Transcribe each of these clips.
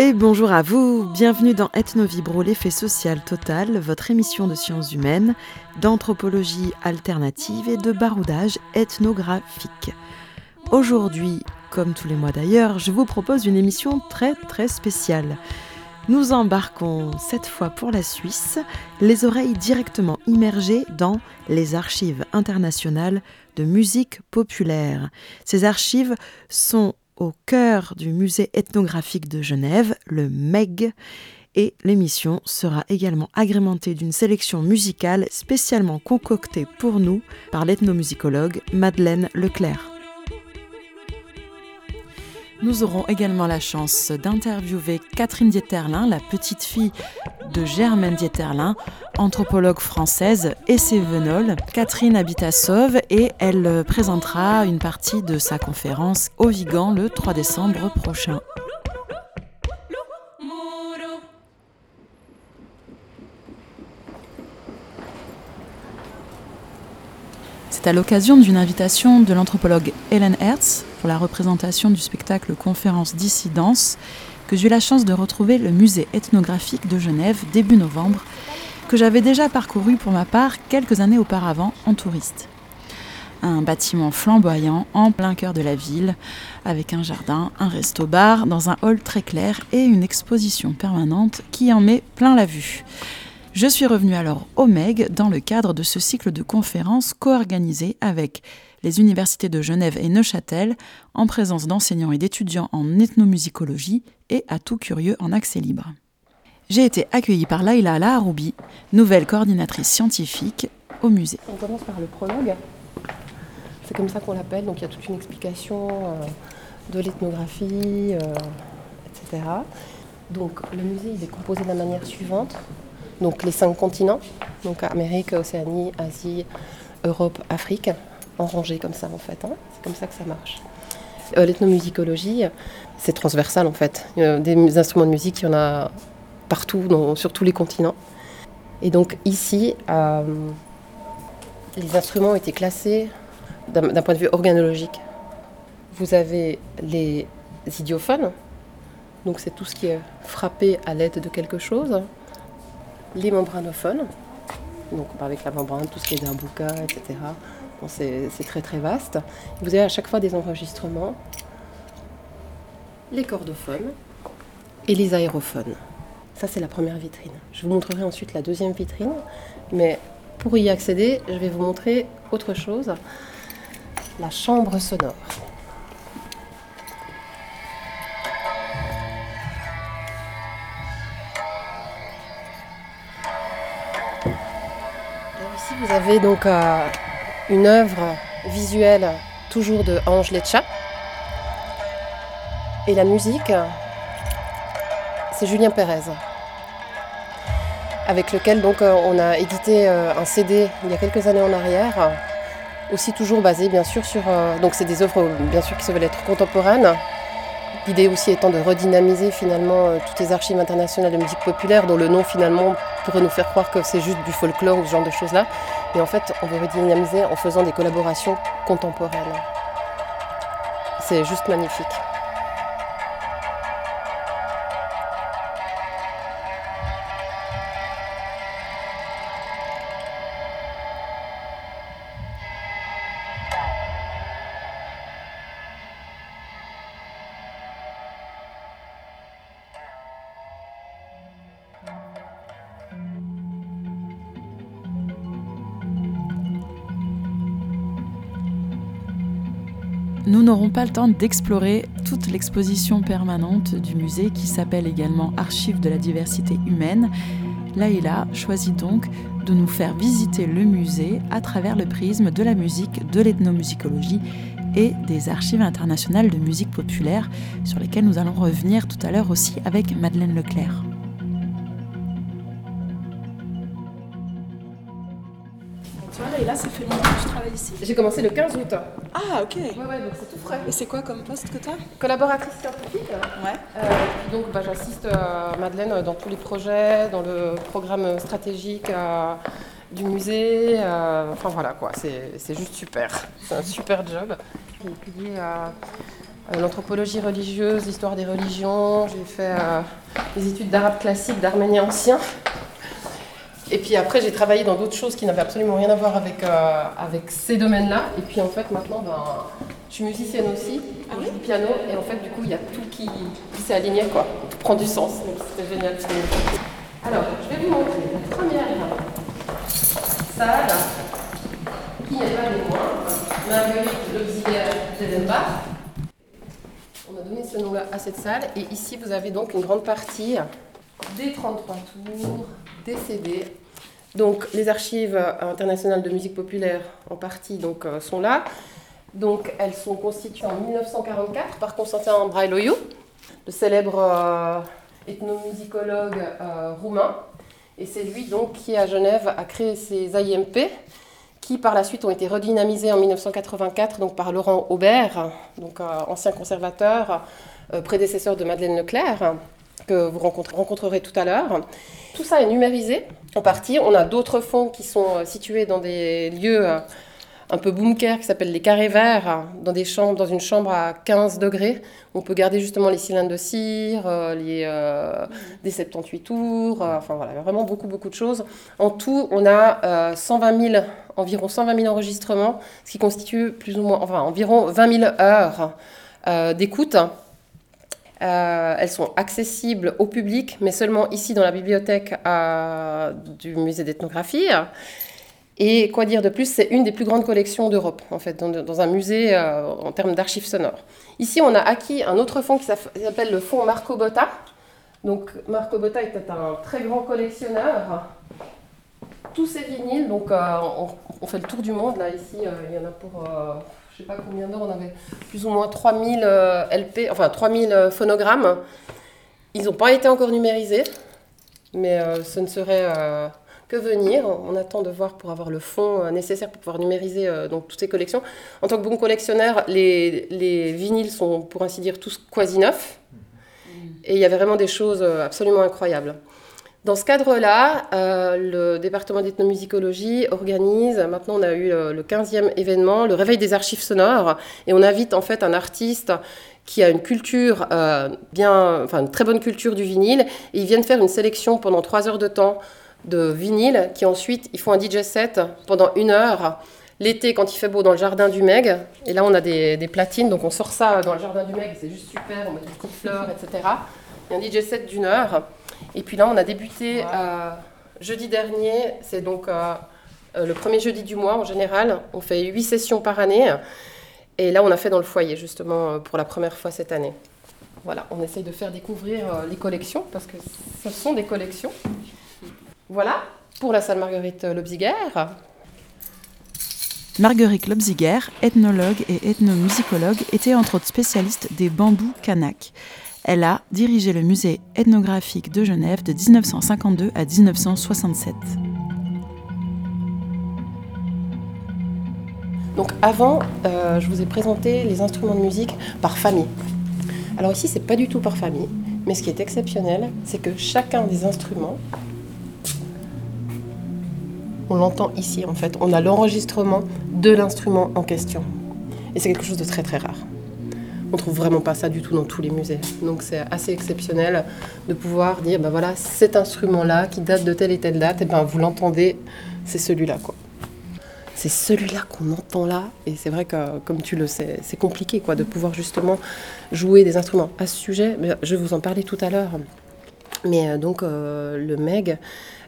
Et bonjour à vous, bienvenue dans Ethnovibro, l'effet social total, votre émission de sciences humaines, d'anthropologie alternative et de baroudage ethnographique. Aujourd'hui, comme tous les mois d'ailleurs, je vous propose une émission très très spéciale. Nous embarquons cette fois pour la Suisse, les oreilles directement immergées dans les archives internationales de musique populaire. Ces archives sont au cœur du musée ethnographique de Genève, le MEG, et l'émission sera également agrémentée d'une sélection musicale spécialement concoctée pour nous par l'ethnomusicologue Madeleine Leclerc. Nous aurons également la chance d'interviewer Catherine Dieterlin, la petite fille de Germaine Dieterlin, anthropologue française et sévenole. Catherine habite à Sauve et elle présentera une partie de sa conférence au Vigan le 3 décembre prochain. C'est à l'occasion d'une invitation de l'anthropologue Hélène Hertz pour la représentation du spectacle Conférence Dissidence que j'ai eu la chance de retrouver le musée ethnographique de Genève début novembre, que j'avais déjà parcouru pour ma part quelques années auparavant en touriste. Un bâtiment flamboyant en plein cœur de la ville, avec un jardin, un resto-bar dans un hall très clair et une exposition permanente qui en met plein la vue. Je suis revenue alors au MEG dans le cadre de ce cycle de conférences co-organisé avec les universités de Genève et Neuchâtel, en présence d'enseignants et d'étudiants en ethnomusicologie et à tout curieux en accès libre. J'ai été accueillie par Laila Laharoubi, nouvelle coordinatrice scientifique au musée. On commence par le prologue. C'est comme ça qu'on l'appelle, donc il y a toute une explication euh, de l'ethnographie, euh, etc. Donc le musée est composé de la manière suivante. Donc les cinq continents, donc Amérique, Océanie, Asie, Europe, Afrique, en rangée comme ça en fait. Hein. C'est comme ça que ça marche. Euh, l'ethnomusicologie, c'est transversal en fait. Des instruments de musique, il y en a partout, sur tous les continents. Et donc ici, euh, les instruments ont été classés d'un point de vue organologique. Vous avez les idiophones, donc c'est tout ce qui est frappé à l'aide de quelque chose. Les membranophones, donc avec la membrane, tout ce qui est d'un bouca, etc c'est très très vaste. Vous avez à chaque fois des enregistrements, les cordophones et les aérophones. Ça, c'est la première vitrine. Je vous montrerai ensuite la deuxième vitrine, mais pour y accéder, je vais vous montrer autre chose, la chambre sonore. Vous avez donc euh, une œuvre visuelle toujours de Ange Lecha. Et la musique, c'est Julien Pérez, avec lequel donc euh, on a édité euh, un CD il y a quelques années en arrière, aussi toujours basé bien sûr sur. Donc c'est des œuvres bien sûr qui se veulent être contemporaines, L'idée aussi étant de redynamiser finalement euh, toutes les archives internationales de musique populaire, dont le nom finalement pourrait nous faire croire que c'est juste du folklore ou ce genre de choses-là. Et en fait, on veut redynamiser en faisant des collaborations contemporaines. C'est juste magnifique. Nous n'aurons pas le temps d'explorer toute l'exposition permanente du musée qui s'appelle également Archives de la diversité humaine. Laïla choisit donc de nous faire visiter le musée à travers le prisme de la musique, de l'ethnomusicologie et des archives internationales de musique populaire sur lesquelles nous allons revenir tout à l'heure aussi avec Madeleine Leclerc. Là, ça fait longtemps que je travaille ici. J'ai commencé le 15 août. Ah, ok. Ouais, ouais, donc c'est tout frais. Et c'est quoi comme poste que tu as Collaboratrice scientifique. Ouais. Euh, donc, bah, j'assiste euh, Madeleine dans tous les projets, dans le programme stratégique euh, du musée. euh, enfin voilà quoi, c'est juste super. C'est un super job. J'ai étudié euh, l'anthropologie religieuse, l'histoire des religions, j'ai fait euh, des études d'arabe classique, d'arménien ancien. Et puis après, j'ai travaillé dans d'autres choses qui n'avaient absolument rien à voir avec, euh, avec ces domaines-là. Et puis en fait, maintenant, ben, je suis musicienne aussi, je joue du piano. Et en fait, du coup, il y a tout qui, qui s'est aligné, quoi. Tout prend du sens. Donc c'était génial. Alors, je vais vous montrer la première salle, qui n'est pas de moi, Marguerite l'auxiliaire d'Edenbach. On a donné ce nom-là à cette salle. Et ici, vous avez donc une grande partie des 33 tours, des CD. Donc, les archives internationales de musique populaire, en partie, donc, euh, sont là. Donc, elles sont constituées en 1944 par Constantin Brailoiu, le célèbre euh, ethnomusicologue euh, roumain. Et c'est lui donc qui, à Genève, a créé ces AIMP, qui par la suite ont été redynamisés en 1984 donc par Laurent Aubert, donc euh, ancien conservateur, euh, prédécesseur de Madeleine Leclerc, que vous rencontrerez tout à l'heure. Tout ça est numérisé en partie. On a d'autres fonds qui sont euh, situés dans des lieux euh, un peu bunker qui s'appellent les carrés verts, dans, des chambres, dans une chambre à 15 degrés. On peut garder justement les cylindres de cire, euh, les, des 78 tours, enfin voilà, vraiment beaucoup, beaucoup de choses. En tout, on a euh, 120 000, environ 120 000 enregistrements, ce qui constitue plus ou moins, enfin environ 20 000 heures d'écoute. Euh, elles sont accessibles au public, mais seulement ici dans la bibliothèque euh, du musée d'ethnographie. Et quoi dire de plus, c'est une des plus grandes collections d'Europe, en fait, dans, un musée euh, en termes d'archives sonores. Ici, on a acquis un autre fonds qui s'appelle le fonds Marco Botta. Donc, Marco Botta était un très grand collectionneur. Tous ces vinyles, donc on, on fait le tour du monde. Là, ici, il y en a pour, je sais pas combien d'heures, on avait plus ou moins 3000 euh, LP, enfin 3000 euh, phonogrammes. Ils n'ont pas été encore numérisés, mais euh, ce ne serait que venir. On attend de voir pour avoir le fond euh, nécessaire pour pouvoir numériser euh, donc, toutes ces collections. En tant que bon collectionneur, les, les vinyles sont pour ainsi dire tous quasi neufs. Et il y avait vraiment des choses absolument incroyables. Dans ce cadre-là, euh, le département d'ethnomusicologie organise, maintenant on a eu le 15e événement, le réveil des archives sonores, et on invite en fait un artiste qui a une culture euh, bien, enfin une très bonne culture du vinyle, et ils viennent faire une sélection pendant trois heures de temps de vinyle, qui ensuite ils font un DJ set pendant une heure. L'été, quand il fait beau, dans le jardin du Meg, et là on a des, des platines, donc on sort ça dans le jardin du Meg, c'est juste super, on met des petites fleurs, etc. Il y a un DJ set d'une heure. Et puis là, on a débuté euh, jeudi dernier. C'est donc euh, euh, le premier jeudi du mois en général. On fait huit sessions par année. Et là, on a fait dans le foyer, justement, pour la première fois cette année. Voilà, on essaye de faire découvrir euh, les collections, parce que ce sont des collections. Voilà, pour la salle Marguerite Lobziger. Marguerite Lobziger, ethnologue et ethnomusicologue, était entre autres spécialiste des bambous kanak. Elle a dirigé le musée ethnographique de Genève de 1952 à 1967. Donc avant, euh, je vous ai présenté les instruments de musique par famille. Alors ici, c'est pas du tout par famille, mais ce qui est exceptionnel, c'est que chacun des instruments, on l'entend ici en fait, on a l'enregistrement de l'instrument en question. Et c'est quelque chose de très très rare. On trouve vraiment pas ça du tout dans tous les musées. Donc c'est assez exceptionnel de pouvoir dire, ben voilà, cet instrument-là qui date de telle et telle date, et ben vous l'entendez, c'est celui-là quoi c'est celui-là qu'on entend là. Et c'est vrai que, comme tu le sais, c'est compliqué quoi, de pouvoir justement jouer des instruments. À ce sujet, je vous en parler tout à l'heure. Mais euh, donc, euh, le MEG,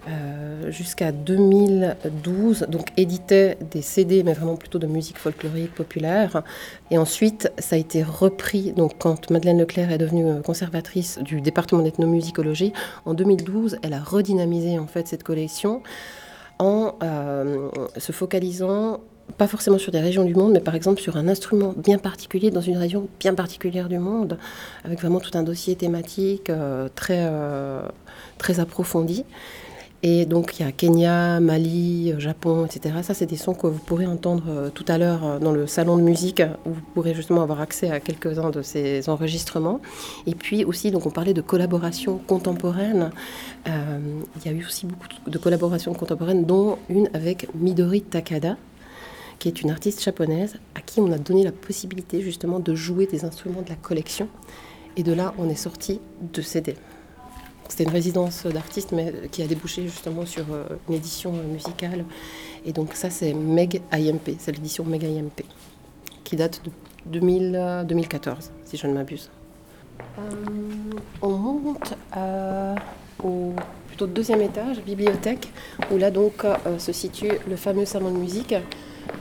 euh, jusqu'à 2012, donc éditait des CD, mais vraiment plutôt de musique folklorique populaire. Et ensuite, ça a été repris. Donc, quand Madeleine Leclerc est devenue euh, conservatrice du département d'ethnomusicologie, en 2012, elle a redynamisé en fait cette collection en euh, se focalisant pas forcément sur des régions du monde, mais par exemple sur un instrument bien particulier dans une région bien particulière du monde, avec vraiment tout un dossier thématique très, très approfondi. Et donc il y a Kenya, Mali, Japon, etc. Ça, c'est des sons que vous pourrez entendre euh, tout à l'heure euh, dans le salon de musique, où vous pourrez justement avoir accès à quelques-uns de ces enregistrements. Et puis aussi, donc on parlait de collaboration contemporaine. Euh, il y a eu aussi beaucoup de collaborations contemporaines, dont une avec Midori Takada, qui est une artiste japonaise à qui on a donné la possibilité justement de jouer des instruments de la collection. Et de là, on est sorti de CD. C'était une résidence d'artistes, mais qui a débouché justement sur euh, une édition musicale. Et donc ça, c'est Meg IMP, c'est l'édition Meg IMP, qui date de 2000, 2014, si je ne m'abuse. on monte au plutôt deuxième étage, bibliothèque, où là donc se situe le fameux salon de musique.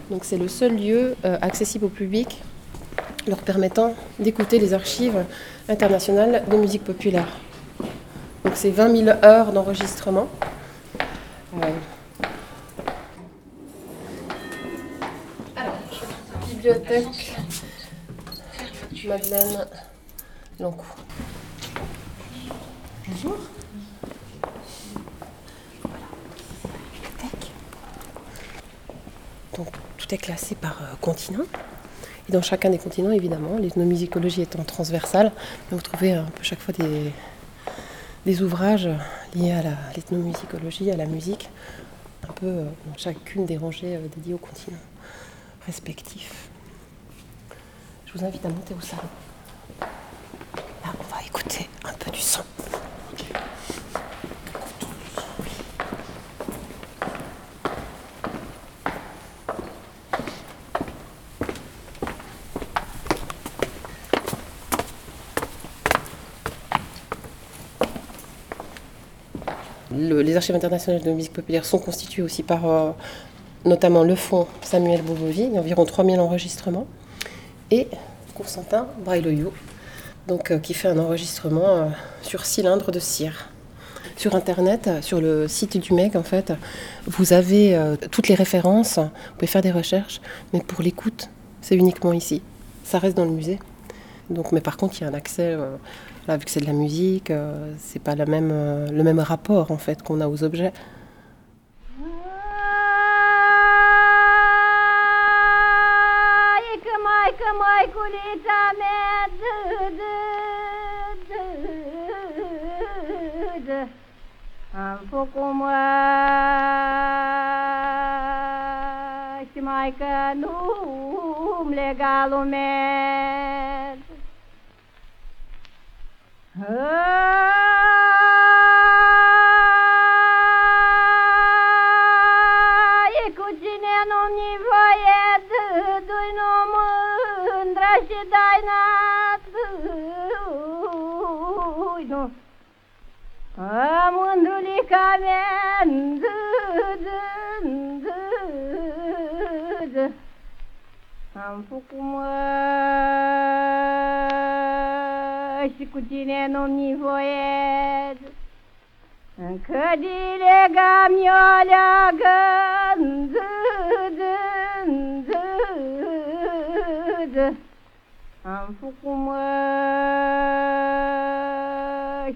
Donc c'est le seul lieu accessible au public leur permettant d'écouter les archives internationales de musique populaire. Donc c'est 20 000 heures d'enregistrement. Alors, bibliothèque Madeleine Lancourt. Bonjour. Donc tout est classé par euh, continent. Et dans chacun des continents, évidemment, l'ethnomusicologie étant transversale, vous trouvez un peu chaque fois des, des ouvrages liés à l'ethnomusicologie, à la musique, un peu euh, chacune des rangées euh, dédiées aux continents respectifs. Je vous invite à monter au salon. Là, on va écouter un peu du son. Les archives internationales de musique populaire sont constituées aussi par euh, notamment le fonds Samuel Bobovi, il y a environ 3000 enregistrements, et Constantin Brailoyou, donc, euh, qui fait un enregistrement euh, sur cylindre de cire. Sur Internet, sur le site du MEG, en fait, vous avez toutes les références, vous pouvez faire des recherches, mais pour l'écoute, c'est uniquement ici. Ça reste dans le musée. Donc, mais par contre, il y a un accès Vu que c'est de la musique, euh, c'est pas même, euh, le même rapport en fait qu'on a aux objets. E cu cine nu-mi nevoie Dă-i nu mândra și dai nu Mândrulica mea Am făcut mă și cu tine nu-mi voie. Încă dilegam eu leagă, am făcut mă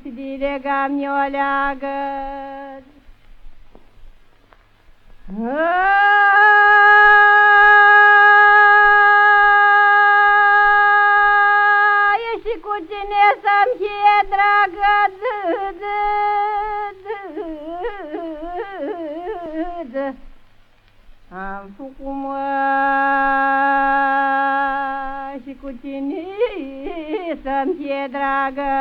și dilegam eu leagă. Am făcut mă și cu tine să-mi fie dragă.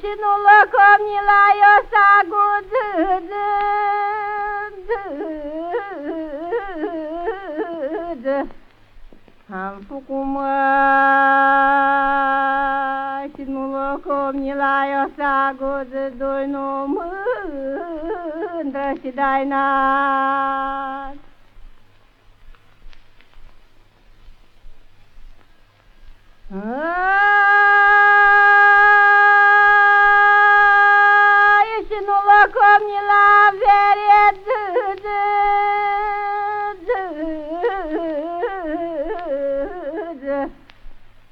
Și nu lăcomni la eu să Am făcut mă și nu locomni la eu să godă doi nu mândră și dai nat. Și nu locomni la vered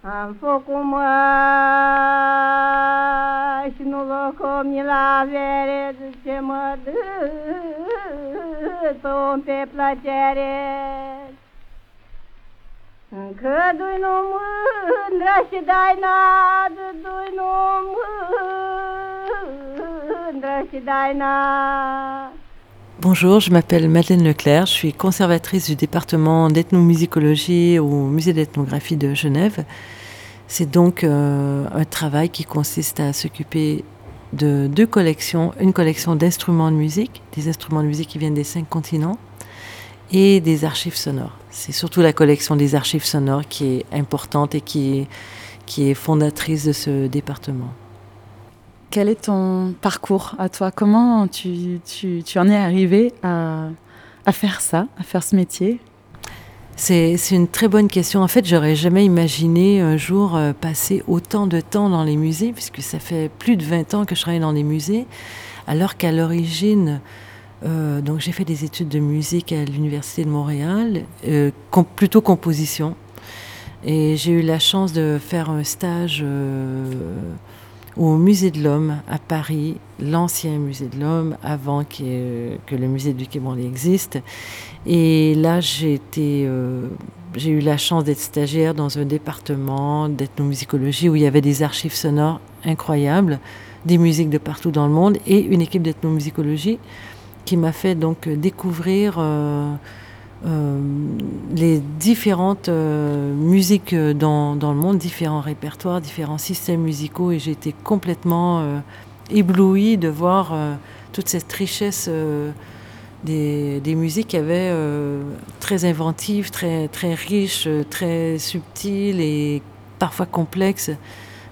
Am făcut mă și nu locomni la vere ce mă dă pe om pe plăcere. Bonjour, je m'appelle Madeleine Leclerc, je suis conservatrice du département d'ethnomusicologie au musée d'ethnographie de Genève. C'est donc euh, un travail qui consiste à s'occuper de deux collections, une collection d'instruments de musique, des instruments de musique qui viennent des cinq continents, et des archives sonores. C'est surtout la collection des archives sonores qui est importante et qui est, qui est fondatrice de ce département. Quel est ton parcours à toi? Comment tu, tu, tu, en es arrivé à, à faire ça, à faire ce métier? C'est une très bonne question. En fait, j'aurais jamais imaginé un jour euh, passer autant de temps dans les musées, puisque ça fait plus de 20 ans que je travaille dans les musées, alors qu'à l'origine, euh, j'ai fait des études de musique à l'université de Montréal, euh, plutôt composition, et j'ai eu la chance de faire un stage au Musée de l'Homme à Paris, l'ancien Musée de l'Homme, avant que, que, le Musée du Quai Branly existe. Et là, j'ai euh, j'ai eu la chance d'être stagiaire dans un département d'ethnomusicologie où il y avait des archives sonores incroyables, des musiques de partout dans le monde et une équipe d'ethnomusicologie qui m'a fait donc découvrir euh, euh, les différentes musiques dans, dans, le monde, différents répertoires, différents systèmes musicaux, et j'ai été complètement éblouie de voir toute cette richesse des, des, musiques qui avaient très inventives, très, très riches, très subtiles et parfois complexes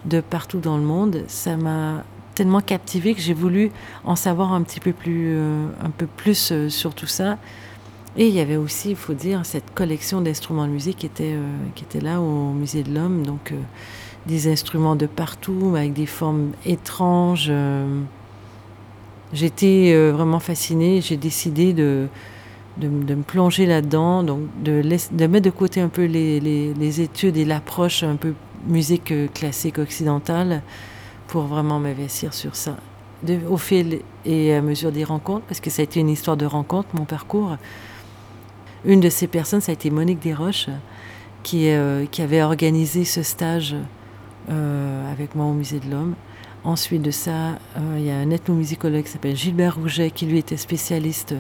de partout dans le monde. Ça m'a tellement captivée que j'ai voulu en savoir un petit peu plus, un peu plus sur tout ça. Et il y avait aussi, il faut dire, cette collection d'instruments de musique qui était, euh, qui était là au Musée de l'Homme. Donc, euh, des instruments de partout, avec des formes étranges. Euh. J'étais vraiment fascinée. J'ai décidé de, de, me plonger là-dedans, donc de, mettre de côté un peu les, les, études et l'approche un peu musique classique occidentale pour vraiment m'investir sur ça. Au fil et à mesure des rencontres, parce que ça a été une histoire de rencontre, mon parcours. Une de ces personnes, ça a été Monique Desroches, qui, euh, qui avait organisé ce stage euh, avec moi au Musée de l'Homme. Ensuite de ça, euh, il y a un ethnomusicologue qui s'appelle Gilbert Rouget, qui lui était spécialiste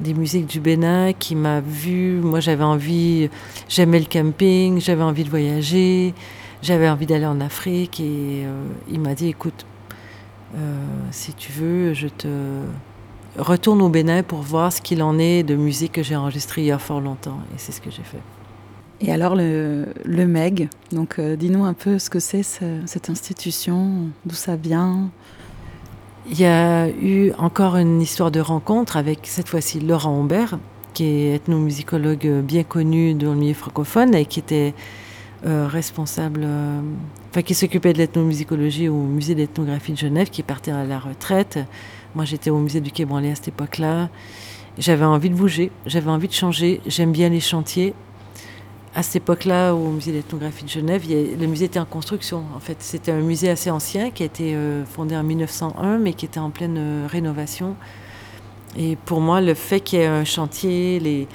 des musiques du Bénin, qui m'a vu. Moi, j'avais envie, j'aimais le camping, j'avais envie de voyager, j'avais envie d'aller en Afrique, et il m'a dit écoute, si tu veux, je te retourne au Bénin pour voir ce qu'il en est de musique que j'ai enregistrée il y a fort longtemps. Et c'est ce que j'ai fait. Et alors le, MEG, donc euh, dis-nous un peu ce que c'est cette institution, d'où ça vient. Il y a eu encore une histoire de rencontre avec cette fois-ci Laurent Humbert, qui est ethnomusicologue bien connu dans le milieu francophone et qui était euh, responsable, euh, enfin qui s'occupait de l'ethnomusicologie au musée d'ethnographie de Genève, qui partait à la retraite moi, j'étais au musée du Quai Branly à cette époque-là. J'avais envie de bouger, j'avais envie de changer. J'aime bien les chantiers. À cette époque-là, au musée d'ethnographie de Genève, le musée était en construction. En fait, c'était un musée assez ancien qui a été euh, fondé en 1901, mais qui était en pleine euh, rénovation. Et pour moi, le fait qu'il y ait un chantier,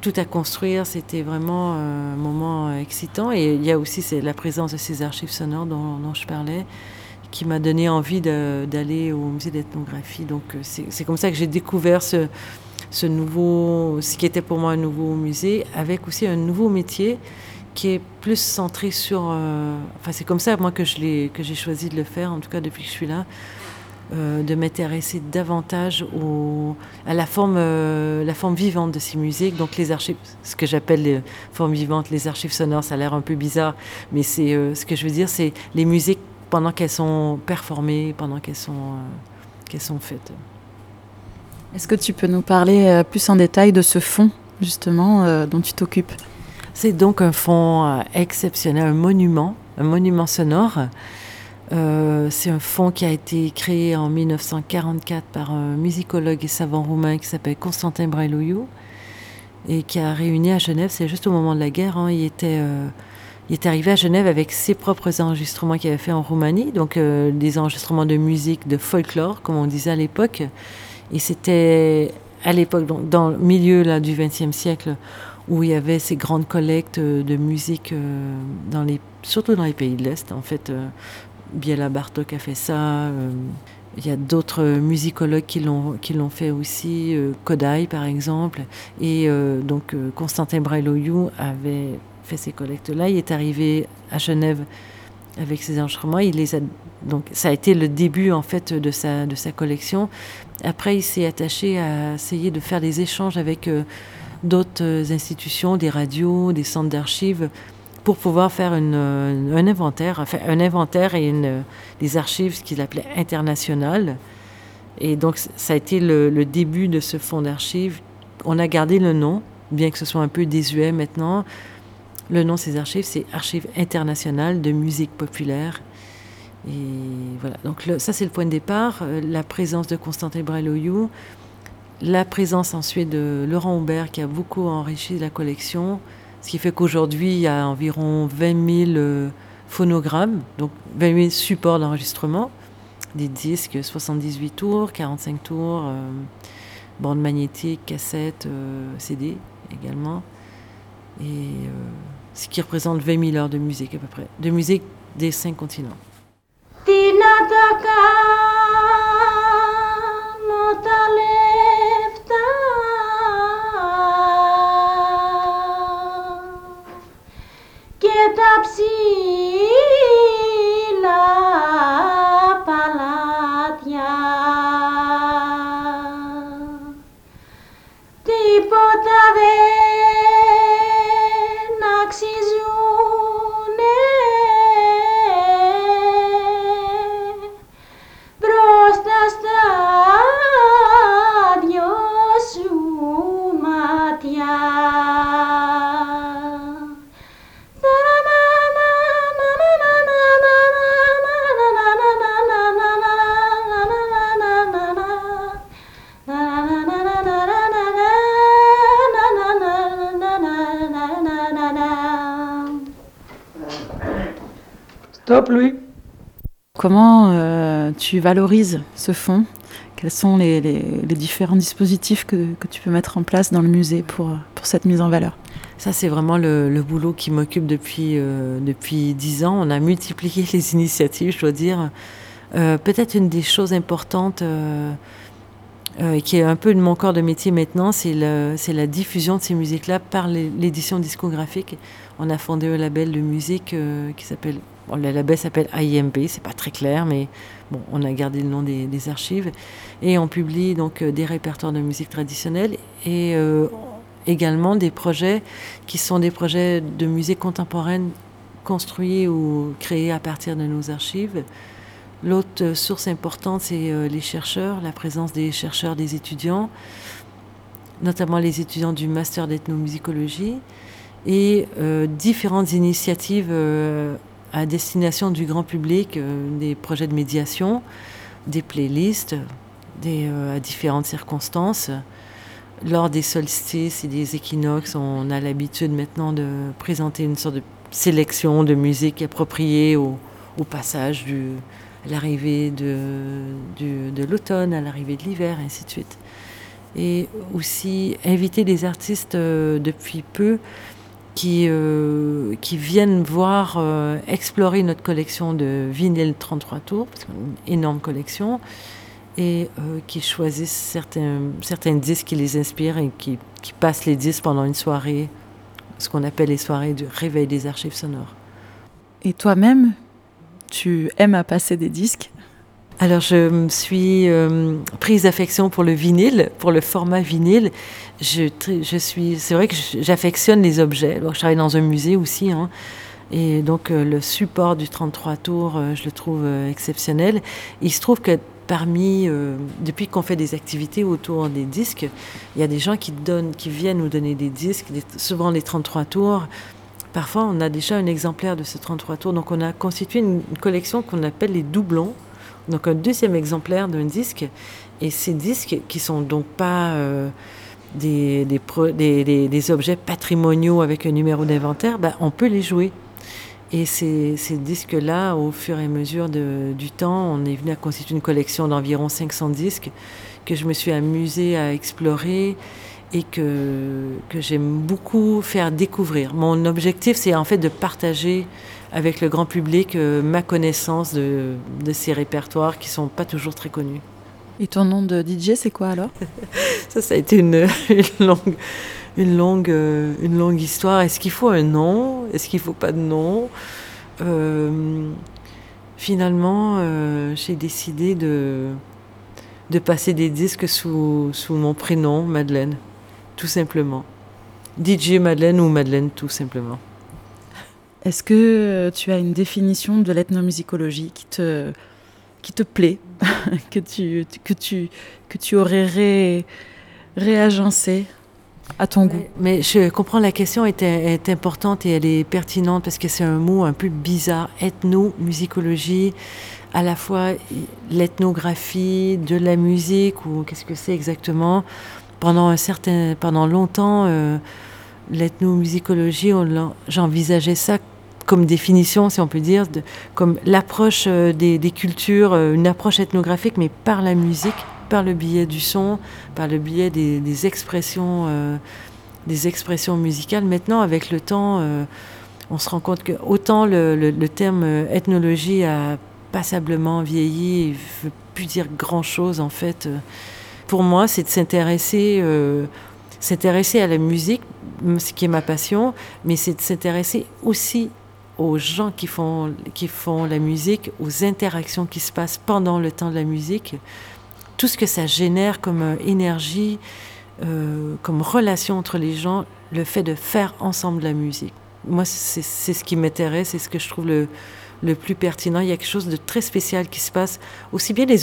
tout à construire, c'était vraiment euh, un moment excitant. Et il y a aussi la présence de ces archives sonores dont, dont je parlais qui m'a donné envie d'aller au musée d'ethnographie. Donc c'est comme ça que j'ai découvert ce, ce nouveau, ce qui était pour moi un nouveau musée, avec aussi un nouveau métier qui est plus centré sur. Euh, enfin, c'est comme ça moi que j'ai choisi de le faire, en tout cas depuis que je suis là, euh, de m'intéresser davantage à la forme, la forme vivante de ces musiques. Donc les archives, ce que j'appelle les formes vivantes, les archives sonores, ça a l'air un peu bizarre, mais c'est ce que je veux dire, c'est les musiques pendant qu'elles sont performées, pendant qu'elles sont, euh, qu'elles sont faites. Est-ce que tu peux nous parler euh, plus en détail de ce fonds, justement, euh, dont tu t'occupes? C'est donc un fonds exceptionnel, un monument, un monument sonore. c'est un fonds qui a été créé en 1944 par un musicologue et savant roumain qui s'appelle Constantin Brailoiu et qui a réuni à Genève, c'est juste au moment de la guerre, hein, il était il est arrivé à Genève avec ses propres enregistrements qu'il avait fait en Roumanie, donc euh, des enregistrements de musique, de folklore, comme on disait à l'époque. Et c'était à l'époque, dans le milieu là, du XXe siècle, où il y avait ces grandes collectes de musique, les, surtout dans les pays de l'Est. En fait, Biela Bartok a fait ça. Il y a d'autres musicologues qui l'ont fait aussi, Kodai par exemple, et donc Constantin Brailoyou avait fait ces collectes-là. Il est arrivé à Genève avec ses enregistrements. Donc ça a été le début en fait de sa de sa collection. Après, il s'est attaché à essayer de faire des échanges avec euh, d'autres institutions, des radios, des centres d'archives, pour pouvoir faire euh, un inventaire, enfin, un inventaire et des archives qu'il appelait internationales. Et donc, ça a été le, le début de ce fonds d'archives. On a gardé le nom, bien que ce soit un peu désuet maintenant. Le nom de ces archives, c'est Archives internationales de musique populaire. Et voilà, donc ça c'est le point de départ, euh, la présence de Constantin Breloyou, la présence ensuite de Laurent Aubert qui a beaucoup enrichi la collection, ce qui fait qu'aujourd'hui il y a environ 20 000 euh, phonogrammes, donc 20 000 supports d'enregistrement, des disques 78 tours, 45 tours, euh, bandes magnétiques, cassettes, CD également. Et ce qui représente 20 000 heures de musique à peu près, de musique des cinq continents. Τι να τα κάνω τα λεφτά; Και τα ψηλά Comment euh, tu valorises ce fonds Quels sont les, différents dispositifs que, tu peux mettre en place dans le musée pour, pour cette mise en valeur? Ça, c'est vraiment le, boulot qui m'occupe depuis euh, depuis dix ans. On a multiplié les initiatives, je dois dire. Euh, peut-être une des choses importantes qui est un peu de mon corps de métier maintenant, c'est la diffusion de ces musiques-là par l'édition discographique. On a fondé un label de musique qui s'appelle le label s'appelle IMP, c'est pas très clair, mais bon, on a gardé le nom des, archives. Et on publie donc euh, des répertoires de musique traditionnelle et euh, également des projets qui sont des projets de musique contemporaine construits ou créés à partir de nos archives. L'autre source importante, c'est euh, les chercheurs, la présence des chercheurs, des étudiants, notamment les étudiants du master d'ethnomusicologie, et différentes initiatives à destination du grand public euh, des projets de médiation, des playlists, des, euh, à différentes circonstances. Lors des solstices et des équinoxes, on a l'habitude maintenant de présenter une sorte de sélection de musique appropriée au passage du, à l'arrivée de, de l'automne, à l'arrivée de l'hiver, ainsi de suite. Et aussi inviter des artistes euh, depuis peu qui, euh, qui viennent voir, euh, explorer notre collection de vinyles 33 tours, parce qu'on a une énorme collection, et qui choisissent certains, certains disques qui les inspirent et qui, qui passent les disques pendant une soirée, ce qu'on appelle les soirées du réveil des archives sonores. Et toi-même, tu aimes à passer des disques alors, je me suis euh, prise d'affection pour le vinyle, pour le format vinyle. Je, suis, c'est vrai que j'affectionne les objets. je travaille dans un musée aussi, hein, et donc euh, le support du 33 tours, euh, je le trouve exceptionnel. Il se trouve que parmi, depuis qu'on fait des activités autour des disques, il y a des gens qui donnent, qui viennent nous donner des disques, souvent les 33 tours. Parfois, on a déjà un exemplaire de ce 33 tours. Donc, on a constitué une collection qu'on appelle les doublons donc un deuxième exemplaire d'un disque. Et ces disques, qui sont donc pas euh, des, objets patrimoniaux avec un numéro d'inventaire, ben, on peut les jouer. Et ces, disques-là, au fur et à mesure du temps, on est venu à constituer une collection d'environ 500 disques que je me suis amusée à explorer et que, que j'aime beaucoup faire découvrir. Mon objectif, c'est en fait de partager avec le grand public euh, ma connaissance de, de, ces répertoires qui sont pas toujours très connus. Et ton nom de DJ, c'est quoi alors? Ça, ça a été une, une longue, une longue, euh, une longue histoire. Est-ce qu'il faut un nom? Est-ce qu'il faut pas de nom? Euh, Finalement, j'ai décidé de, de passer des disques sous, sous mon prénom, Madeleine, tout simplement. DJ Madeleine ou Madeleine, tout simplement. Est-ce que tu as une définition de l'ethnomusicologie qui te, qui te plaît, que, tu, que, tu, que tu aurais ré, réagencé à ton goût? Mais je comprends la question est, est importante et elle est pertinente parce que c'est un mot un peu bizarre. Ethnomusicologie, à la fois l'ethnographie de la musique ou qu'est-ce que c'est exactement? Pendant un certain, pendant longtemps, euh, l'ethnomusicologie, j'envisageais ça comme définition, si on peut dire, comme l'approche euh, des, cultures, euh, une approche ethnographique, mais par la musique, par le biais du son, par le biais des, expressions, euh, des expressions musicales. Maintenant, avec le temps, on se rend compte que autant le terme ethnologie a passablement vieilli, il ne veut plus dire grand-chose en fait. Pour moi, c'est de s'intéresser s'intéresser à la musique, ce qui est ma passion, mais c'est de s'intéresser aussi aux gens qui font, qui font la musique, aux interactions qui se passent pendant le temps de la musique, tout ce que ça génère comme euh, énergie, euh, comme relation entre les gens, le fait de faire ensemble la musique. Moi, c'est ce qui m'intéresse, c'est ce que je trouve le, le plus pertinent. Il y a quelque chose de très spécial qui se passe, aussi bien les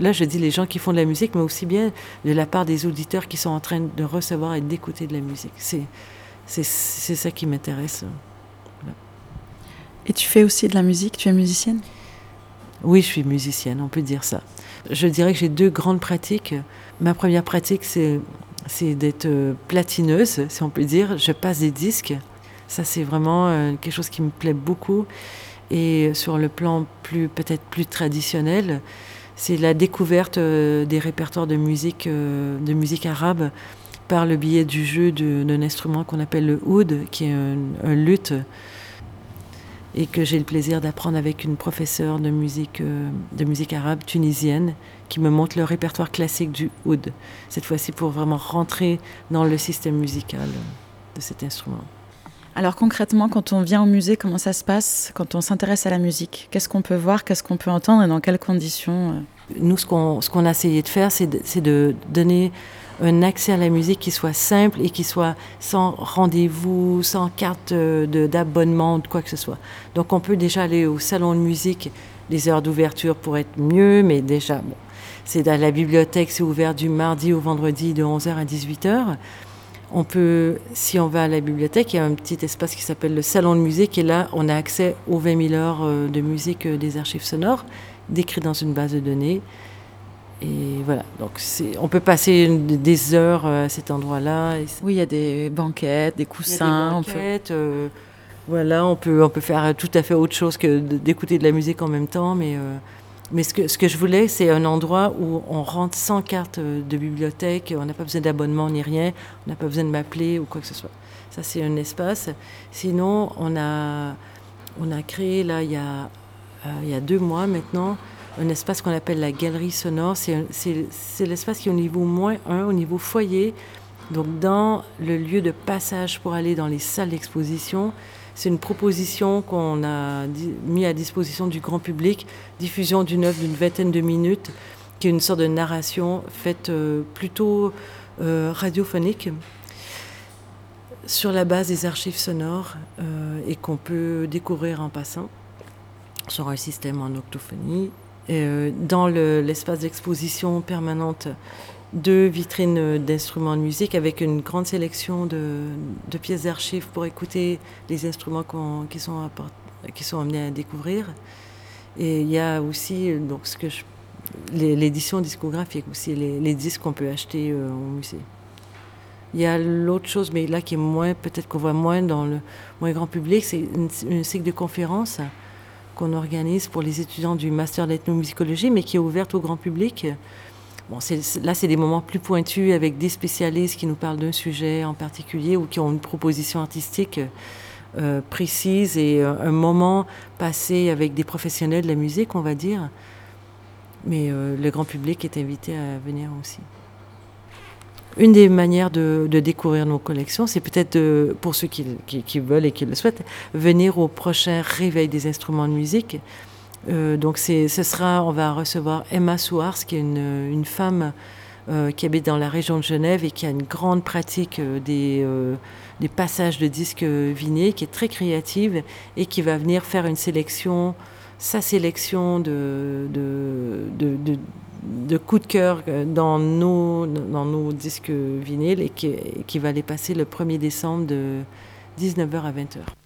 là je dis les gens qui font de la musique, mais aussi bien de la part des auditeurs qui sont en train de recevoir et d'écouter de la musique. C'est c'est ça qui m'intéresse. Et tu fais aussi de la musique? Tu es musicienne? Oui, je suis musicienne, on peut dire ça. Je dirais que j'ai deux grandes pratiques. Ma première pratique, c'est c'est d'être platineuse, si on peut dire. Je passe des disques. Ça, c'est vraiment quelque chose qui me plaît beaucoup. Et sur le plan plus peut-être plus traditionnel, c'est la découverte des répertoires de musique, de musique arabe par le biais du jeu d'un instrument qu'on appelle le oud, qui est un, un luth et que j'ai le plaisir d'apprendre avec une professeure de musique, euh, de musique arabe tunisienne qui me montre le répertoire classique du oud, cette fois-ci pour vraiment rentrer dans le système musical de cet instrument. Alors concrètement, quand on vient au musée, comment ça se passe quand on s'intéresse à la musique? Qu'est-ce qu'on peut voir, qu'est-ce qu'on peut entendre? Et dans quelles conditions Nous, ce qu'on ce qu'on a essayé de faire, c'est de, donner un accès à la musique qui soit simple et qui soit sans rendez-vous, sans carte d'abonnement, de, de quoi que ce soit. Donc on peut déjà aller au salon de musique, les heures d'ouverture pour être mieux, mais déjà, bon, c'est à la bibliothèque, c'est ouvert du mardi au vendredi de 11h à 18h. On peut, si on va à la bibliothèque, il y a un petit espace qui s'appelle le salon de musique et là, on a accès aux 20 000 heures de musique des archives sonores, décrites dans une base de données. Et voilà, donc on peut passer des heures à cet endroit-là. Oui, il y a des banquettes, des coussins. Il y a des banquettes, on peut... Euh, voilà, on peut, on peut faire tout à fait autre chose que d'écouter de la musique en même temps. Mais, euh, mais ce, que, ce que je voulais, c'est un endroit où on rentre sans carte de bibliothèque, on n'a pas besoin d'abonnement ni rien, on n'a pas besoin de m'appeler ou quoi que ce soit. Ça, c'est un espace. Sinon, on a, on a créé, là, il y a, euh, il y a deux mois maintenant, un espace qu'on appelle la galerie sonore. C'est l'espace qui est au niveau moins 1, au niveau foyer. Donc dans le lieu de passage pour aller dans les salles d'exposition, c'est une proposition qu'on a mis à disposition du grand public, diffusion d'une œuvre d'une vingtaine de minutes, qui est une sorte de narration faite euh, plutôt euh, radiophonique sur la base des archives sonores euh, et qu'on peut découvrir en passant sur un système en octophonie dans l'espace le, d'exposition permanente deux vitrines d'instruments de musique avec une grande sélection de, de pièces d'archives pour écouter les instruments qui, sont qui sont amenés à découvrir. Et il y a aussi donc, ce que l'édition discographique aussi, les, disques qu'on peut acheter euh, au musée. Il y a l'autre chose, mais là qui est moins, peut-être qu'on voit moins dans le moins grand public, c'est un cycle de conférences qu'on organise pour les étudiants du master d'ethnomusicologie, mais qui est ouverte au grand public. Là, c'est des moments plus pointus avec des spécialistes qui nous parlent d'un sujet en particulier ou qui ont une proposition artistique euh, précise et euh, un moment passé avec des professionnels de la musique, on va dire. Mais euh, le grand public est invité à venir aussi. Une des manières de, découvrir nos collections, c'est peut-être pour ceux qui, veulent et qui le souhaitent, venir au prochain réveil des instruments de musique. Donc ce sera, on va recevoir Emma Souars, qui est une, femme qui habite dans la région de Genève et qui a une grande pratique des des passages de disques vinés, qui est très créative et qui va venir faire une sélection, sa sélection de, de, coups de cœur dans nos, dans nos disques vinyles et qui, qui va les passer le 1er décembre de 19h à 20h.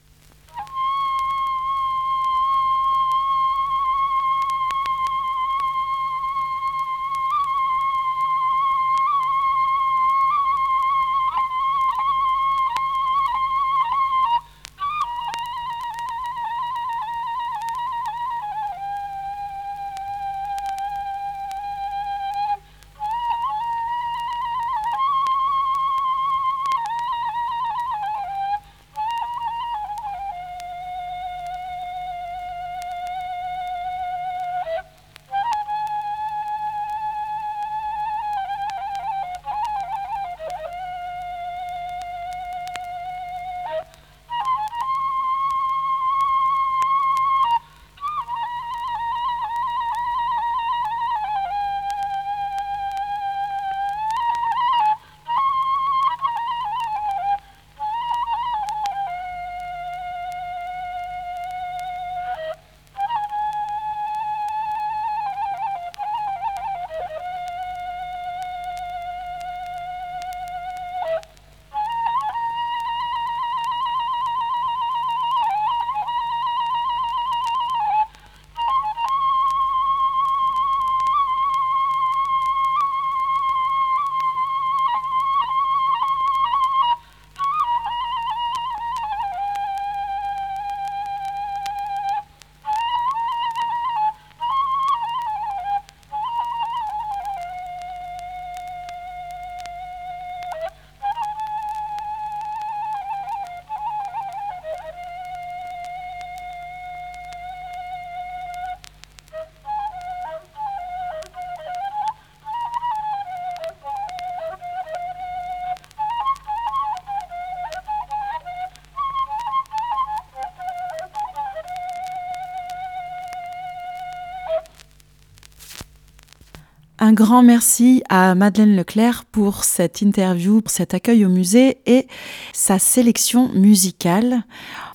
Un grand merci à Madeleine Leclerc pour cette interview, pour cet accueil au musée et sa sélection musicale.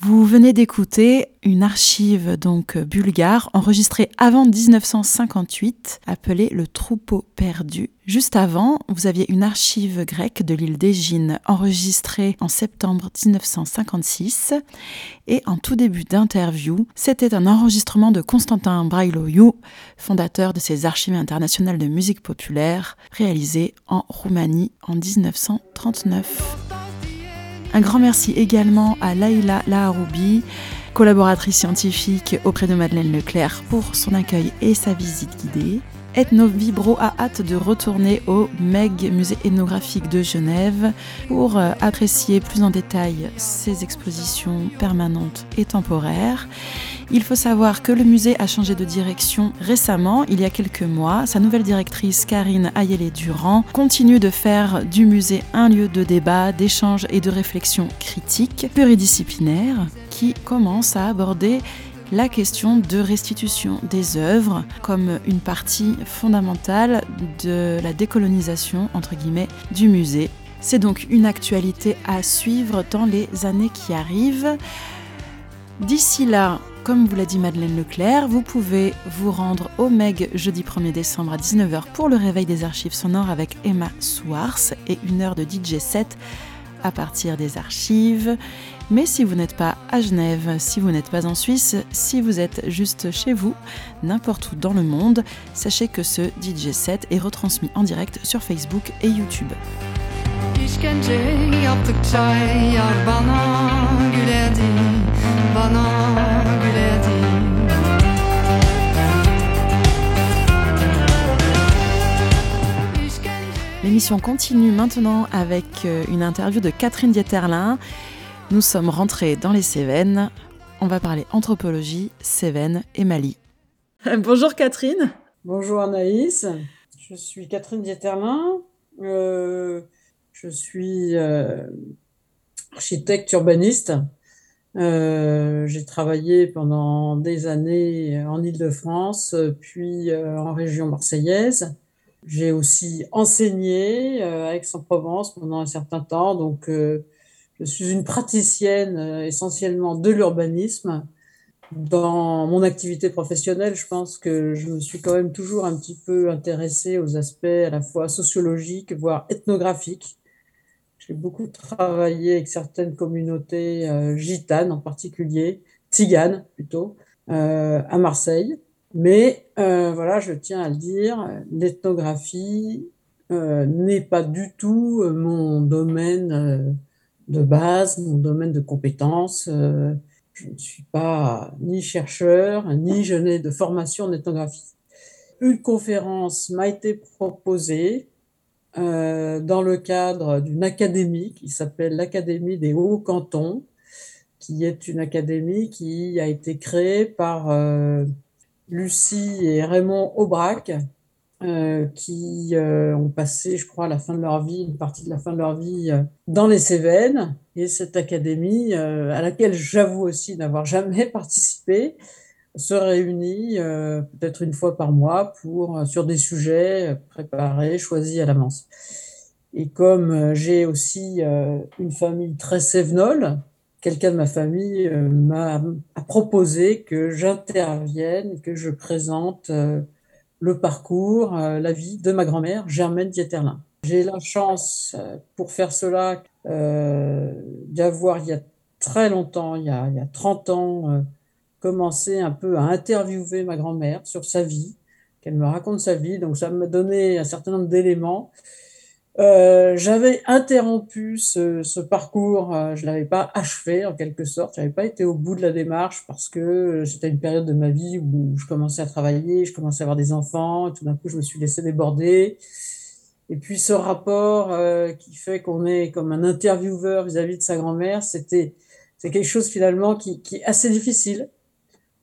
Vous venez d'écouter une archive donc bulgare enregistrée avant 1958 appelée le troupeau perdu. Juste avant, vous aviez une archive grecque de l'île d'Égine enregistrée en septembre 1956 et en tout début d'interview, c'était un enregistrement de Constantin Brailoiu, fondateur de ces archives internationales de musique populaire réalisé en Roumanie en 1939. Un grand merci également à Laila Laharoubi, collaboratrice scientifique auprès de Madeleine Leclerc pour son accueil et sa visite guidée. Ethno Vibro a hâte de retourner au MEG, musée ethnographique de Genève, pour euh, apprécier plus en détail ses expositions permanentes et temporaires. Il faut savoir que le musée a changé de direction récemment, il y a quelques mois. Sa nouvelle directrice, Karine Ayelé-Durand, continue de faire du musée un lieu de débat, d'échange et de réflexion critique, pluridisciplinaire, qui commence à aborder la question de restitution des œuvres comme une partie fondamentale de la décolonisation entre guillemets du musée. C'est donc une actualité à suivre dans les années qui arrivent. D'ici là, comme vous l'a dit Madeleine Leclerc, vous pouvez vous rendre au MEG jeudi 1er décembre à 19h pour le réveil des archives sonores avec Emma Swartz et une heure de DJ set à partir des archives. Mais si vous n'êtes pas à Genève, si vous n'êtes pas en Suisse, si vous êtes juste chez vous, n'importe où dans le monde, sachez que ce DJ set est retransmis en direct sur Facebook et YouTube. L'émission continue maintenant avec euh, une interview de Catherine Dieterlin. Nous sommes rentrés dans les Cévennes. On va parler anthropologie, Cévennes et Mali. Bonjour Catherine. Bonjour Anaïs. Je suis Catherine Dieterlin. Euh, je suis euh, architecte urbaniste. J'ai travaillé pendant des années en Île-de-France, puis en région marseillaise. J'ai aussi enseigné euh, à Aix-en-Provence pendant un certain temps, donc euh, je suis une praticienne euh, essentiellement de l'urbanisme. Dans mon activité professionnelle, je pense que je me suis quand même toujours un petit peu intéressée aux aspects à la fois sociologiques, voire ethnographiques. J'ai beaucoup travaillé avec certaines communautés gitanes en particulier, tziganes plutôt, à Marseille. Mais euh, voilà, je tiens à le dire, l'ethnographie euh, n'est pas du tout euh, mon domaine de base, mon domaine de compétence. je ne suis pas ni chercheur, ni je n'ai de formation en ethnographie. Une conférence m'a été proposée dans le cadre d'une académie qui s'appelle l'Académie des Hauts Cantons, qui est une académie qui a été créée par Lucie et Raymond Aubrac, euh, qui euh, ont passé, je crois, la fin de leur vie, une partie de la fin de leur vie euh, dans les Cévennes. Et cette académie, à laquelle j'avoue aussi n'avoir jamais participé, se réunit peut-être une fois par mois pour, sur des sujets préparés, choisis à l'avance. Et comme j'ai aussi une famille très sévenole, quelqu'un de ma famille m'a proposé que j'intervienne, que je présente le parcours, euh, la vie de ma grand-mère, Germaine Dieterlin. J'ai la chance, pour faire cela, d'avoir, il y a très longtemps, il y a, il y a 30 ans, commencé un peu à interviewer ma grand-mère sur sa vie, qu'elle me raconte sa vie. Donc ça m'a donné un certain nombre d'éléments euh, j'avais interrompu ce, ce parcours, euh, je l'avais pas achevé en quelque sorte, j'avais pas été au bout de la démarche parce que c'était une période de ma vie où je commençais à travailler, je commençais à avoir des enfants, et tout d'un coup je me suis laissé déborder. Et puis ce rapport euh, qui fait qu'on est comme un intervieweur vis-à-vis de sa grand-mère, c'était c'est quelque chose finalement qui, qui est assez difficile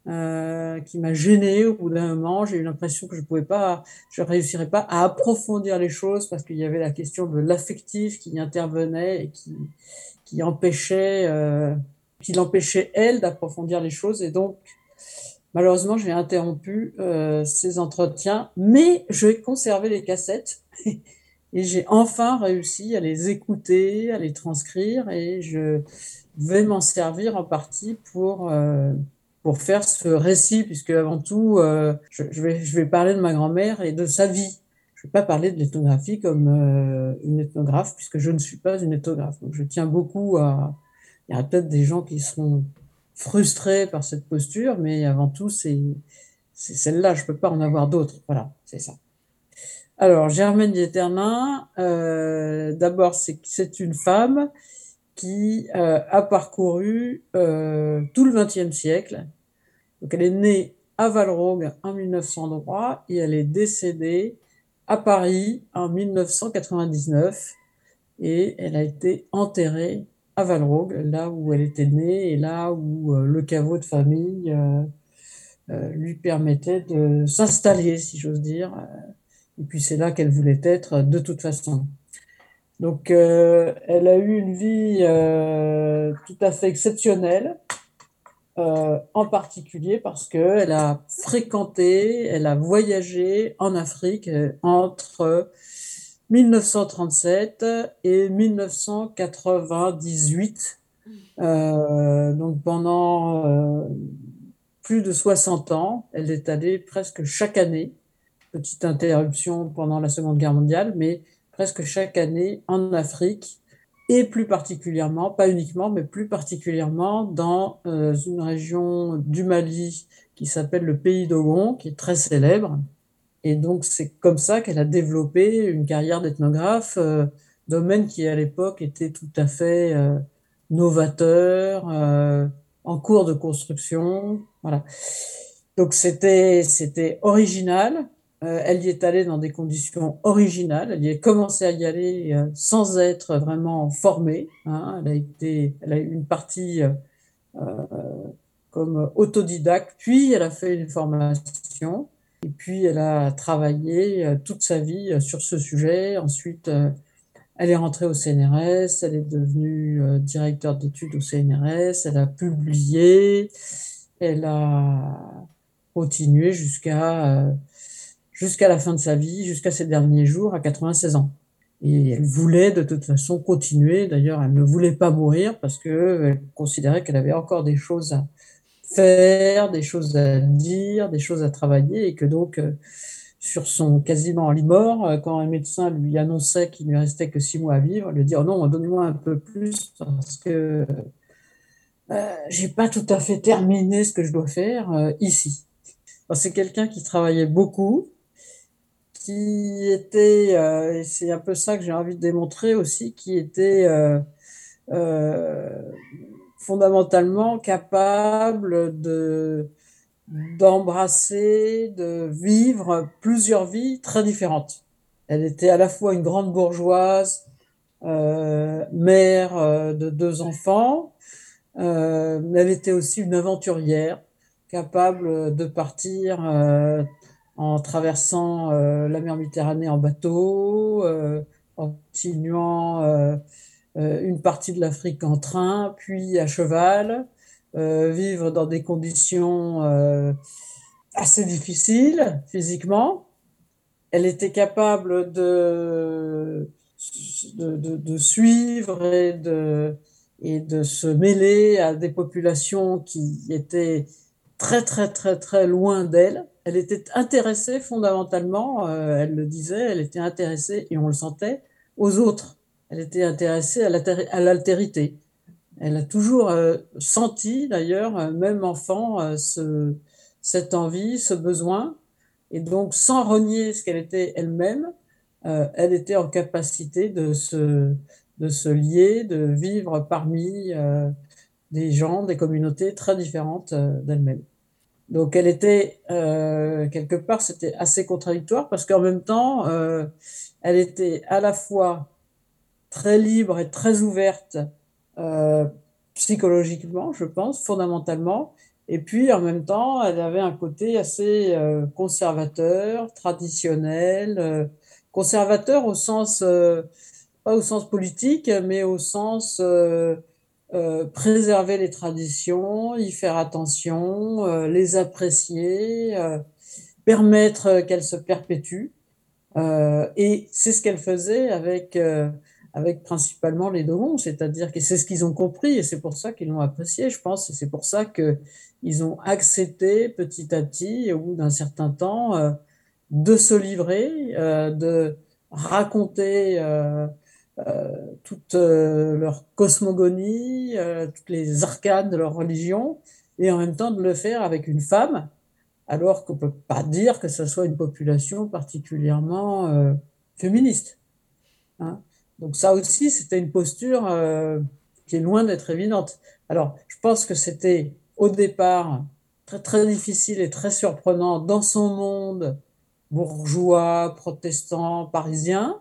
euh, qui m'a gêné au bout d'un moment. J'ai eu l'impression que je pouvais pas, je réussirais pas à approfondir les choses parce qu'il y avait la question de l'affectif qui intervenait et qui, qui empêchait, euh, qui l'empêchait elle d'approfondir les choses. Et donc, malheureusement, j'ai interrompu euh, ces entretiens, mais j'ai conservé les cassettes. Et j'ai enfin réussi à les écouter, à les transcrire, et je vais m'en servir en partie pour pour faire ce récit, puisque avant tout, euh, je, vais, parler de ma grand-mère et de sa vie. Je ne vais pas parler de l'ethnographie comme euh, une ethnographe, puisque je ne suis pas une ethnographe. Donc je tiens beaucoup à... Il y a peut-être des gens qui seront frustrés par cette posture, mais avant tout, c'est celle-là, je ne peux pas en avoir d'autres. Voilà, c'est ça. Alors, Germaine Dieternin, euh, d'abord, c'est une femme qui a parcouru tout le XXe siècle. Donc elle est née à Valrogue en 1903 et elle est décédée à Paris en 1999 et elle a été enterrée à Valrogue, là où elle était née et là où euh, le caveau de famille lui permettait de s'installer, si j'ose dire. Et puis c'est là qu'elle voulait être de toute façon. Donc, euh, elle a eu une vie euh, tout à fait exceptionnelle, euh, en particulier parce qu'elle a fréquenté, elle a voyagé en Afrique entre 1937 et 1998. donc, pendant plus de 60 ans, elle est allée presque chaque année. Petite interruption pendant la Seconde Guerre mondiale, mais presque chaque année en Afrique et plus particulièrement, pas uniquement, mais plus particulièrement dans euh, une région du Mali qui s'appelle le pays d'Ogon, qui est très célèbre. Et donc c'est comme ça qu'elle a développé une carrière d'ethnographe, euh, domaine qui à l'époque était tout à fait euh, novateur, en cours de construction. Voilà. Donc c'était c'était original, Euh, elle y est allée dans des conditions originales. Elle y a commencé à y aller euh, sans être vraiment formée. Hein. Elle, a été, elle a eu une partie euh, comme autodidacte, puis elle a fait une formation, et puis elle a travaillé toute sa vie sur ce sujet. Ensuite, elle est rentrée au CNRS, elle est devenue directeur d'études au CNRS, elle a publié, elle a continué jusqu'à jusqu'à la fin de sa vie, jusqu'à ses derniers jours, à 96 ans. Et elle voulait de toute façon continuer. D'ailleurs, elle ne voulait pas mourir parce qu'elle considérait qu'elle avait encore des choses à faire, des choses à dire, des choses à travailler et que donc, euh, sur son quasiment lit mort, euh, quand un médecin lui annonçait qu'il ne lui restait que six mois à vivre, elle lui dit oh non, donnez-moi un peu plus parce que euh, j'ai pas tout à fait terminé ce que je dois faire euh, ici. C'est quelqu'un qui travaillait beaucoup, qui était, euh, et c'est un peu ça que j'ai envie de démontrer aussi, qui était euh, euh, fondamentalement capable de d'embrasser, de vivre plusieurs vies très différentes. Elle était à la fois une grande bourgeoise, mère de deux enfants, mais elle était aussi une aventurière, capable de partir en traversant euh, la mer Méditerranée en bateau, euh, en continuant euh, une partie de l'Afrique en train, puis à cheval, vivre dans des conditions assez difficiles physiquement. Elle était capable de, de, de, suivre et de, et de se mêler à des populations qui étaient très très très très loin d'elle elle était intéressée fondamentalement, euh, elle le disait, elle était intéressée, et on le sentait, aux autres. Elle était intéressée à l'altérité. Elle a toujours euh, senti, d'ailleurs, euh, même enfant, ce, cette envie, ce besoin. Et donc, sans renier ce qu'elle était elle-même, elle était en capacité de se, de se lier, de vivre parmi des gens, des communautés très différentes d'elle-même. Donc elle était euh, quelque part, c'était assez contradictoire parce qu'en même temps, euh, elle était à la fois très libre et très ouverte euh, psychologiquement, je pense, fondamentalement, et puis en même temps, elle avait un côté assez euh, conservateur, traditionnel, euh, conservateur au sens pas au sens politique, mais au sens euh, préserver les traditions, y faire attention, euh, les apprécier, euh, permettre qu'elles se perpétuent. et c'est ce qu'elle faisait avec, avec principalement les Dogons, c'est-à-dire que c'est ce qu'ils ont compris et c'est pour ça qu'ils l'ont apprécié, je pense, et c'est pour ça qu'ils ont accepté petit à petit, au bout d'un certain temps, de se livrer, de raconter euh, toute euh, leur cosmogonie, euh, toutes les arcades de leur religion, et en même temps de le faire avec une femme, alors qu'on ne peut pas dire que ce soit une population particulièrement féministe. Hein. Donc ça aussi, c'était une posture qui est loin d'être évidente. Alors, je pense que c'était au départ très très difficile et très surprenant dans son monde bourgeois, protestant, parisien,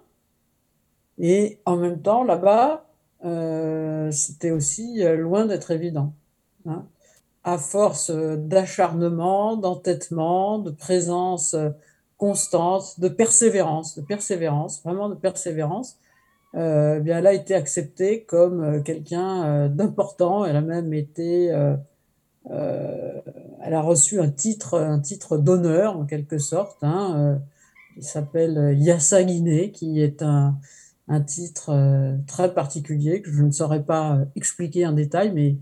et en même temps, là-bas, euh, c'était aussi euh, loin d'être évident. Hein. À force d'acharnement, d'entêtement, de présence euh, constante, de persévérance, de persévérance, vraiment de persévérance, euh, bien, elle a été acceptée comme euh, quelqu'un d'important. Elle a même été, euh, elle a reçu un titre, un titre d'honneur en quelque sorte. Hein, qui s'appelle Yassa Guinée, qui est un, un titre euh, très particulier que je ne saurais pas euh, expliquer en détail, mais,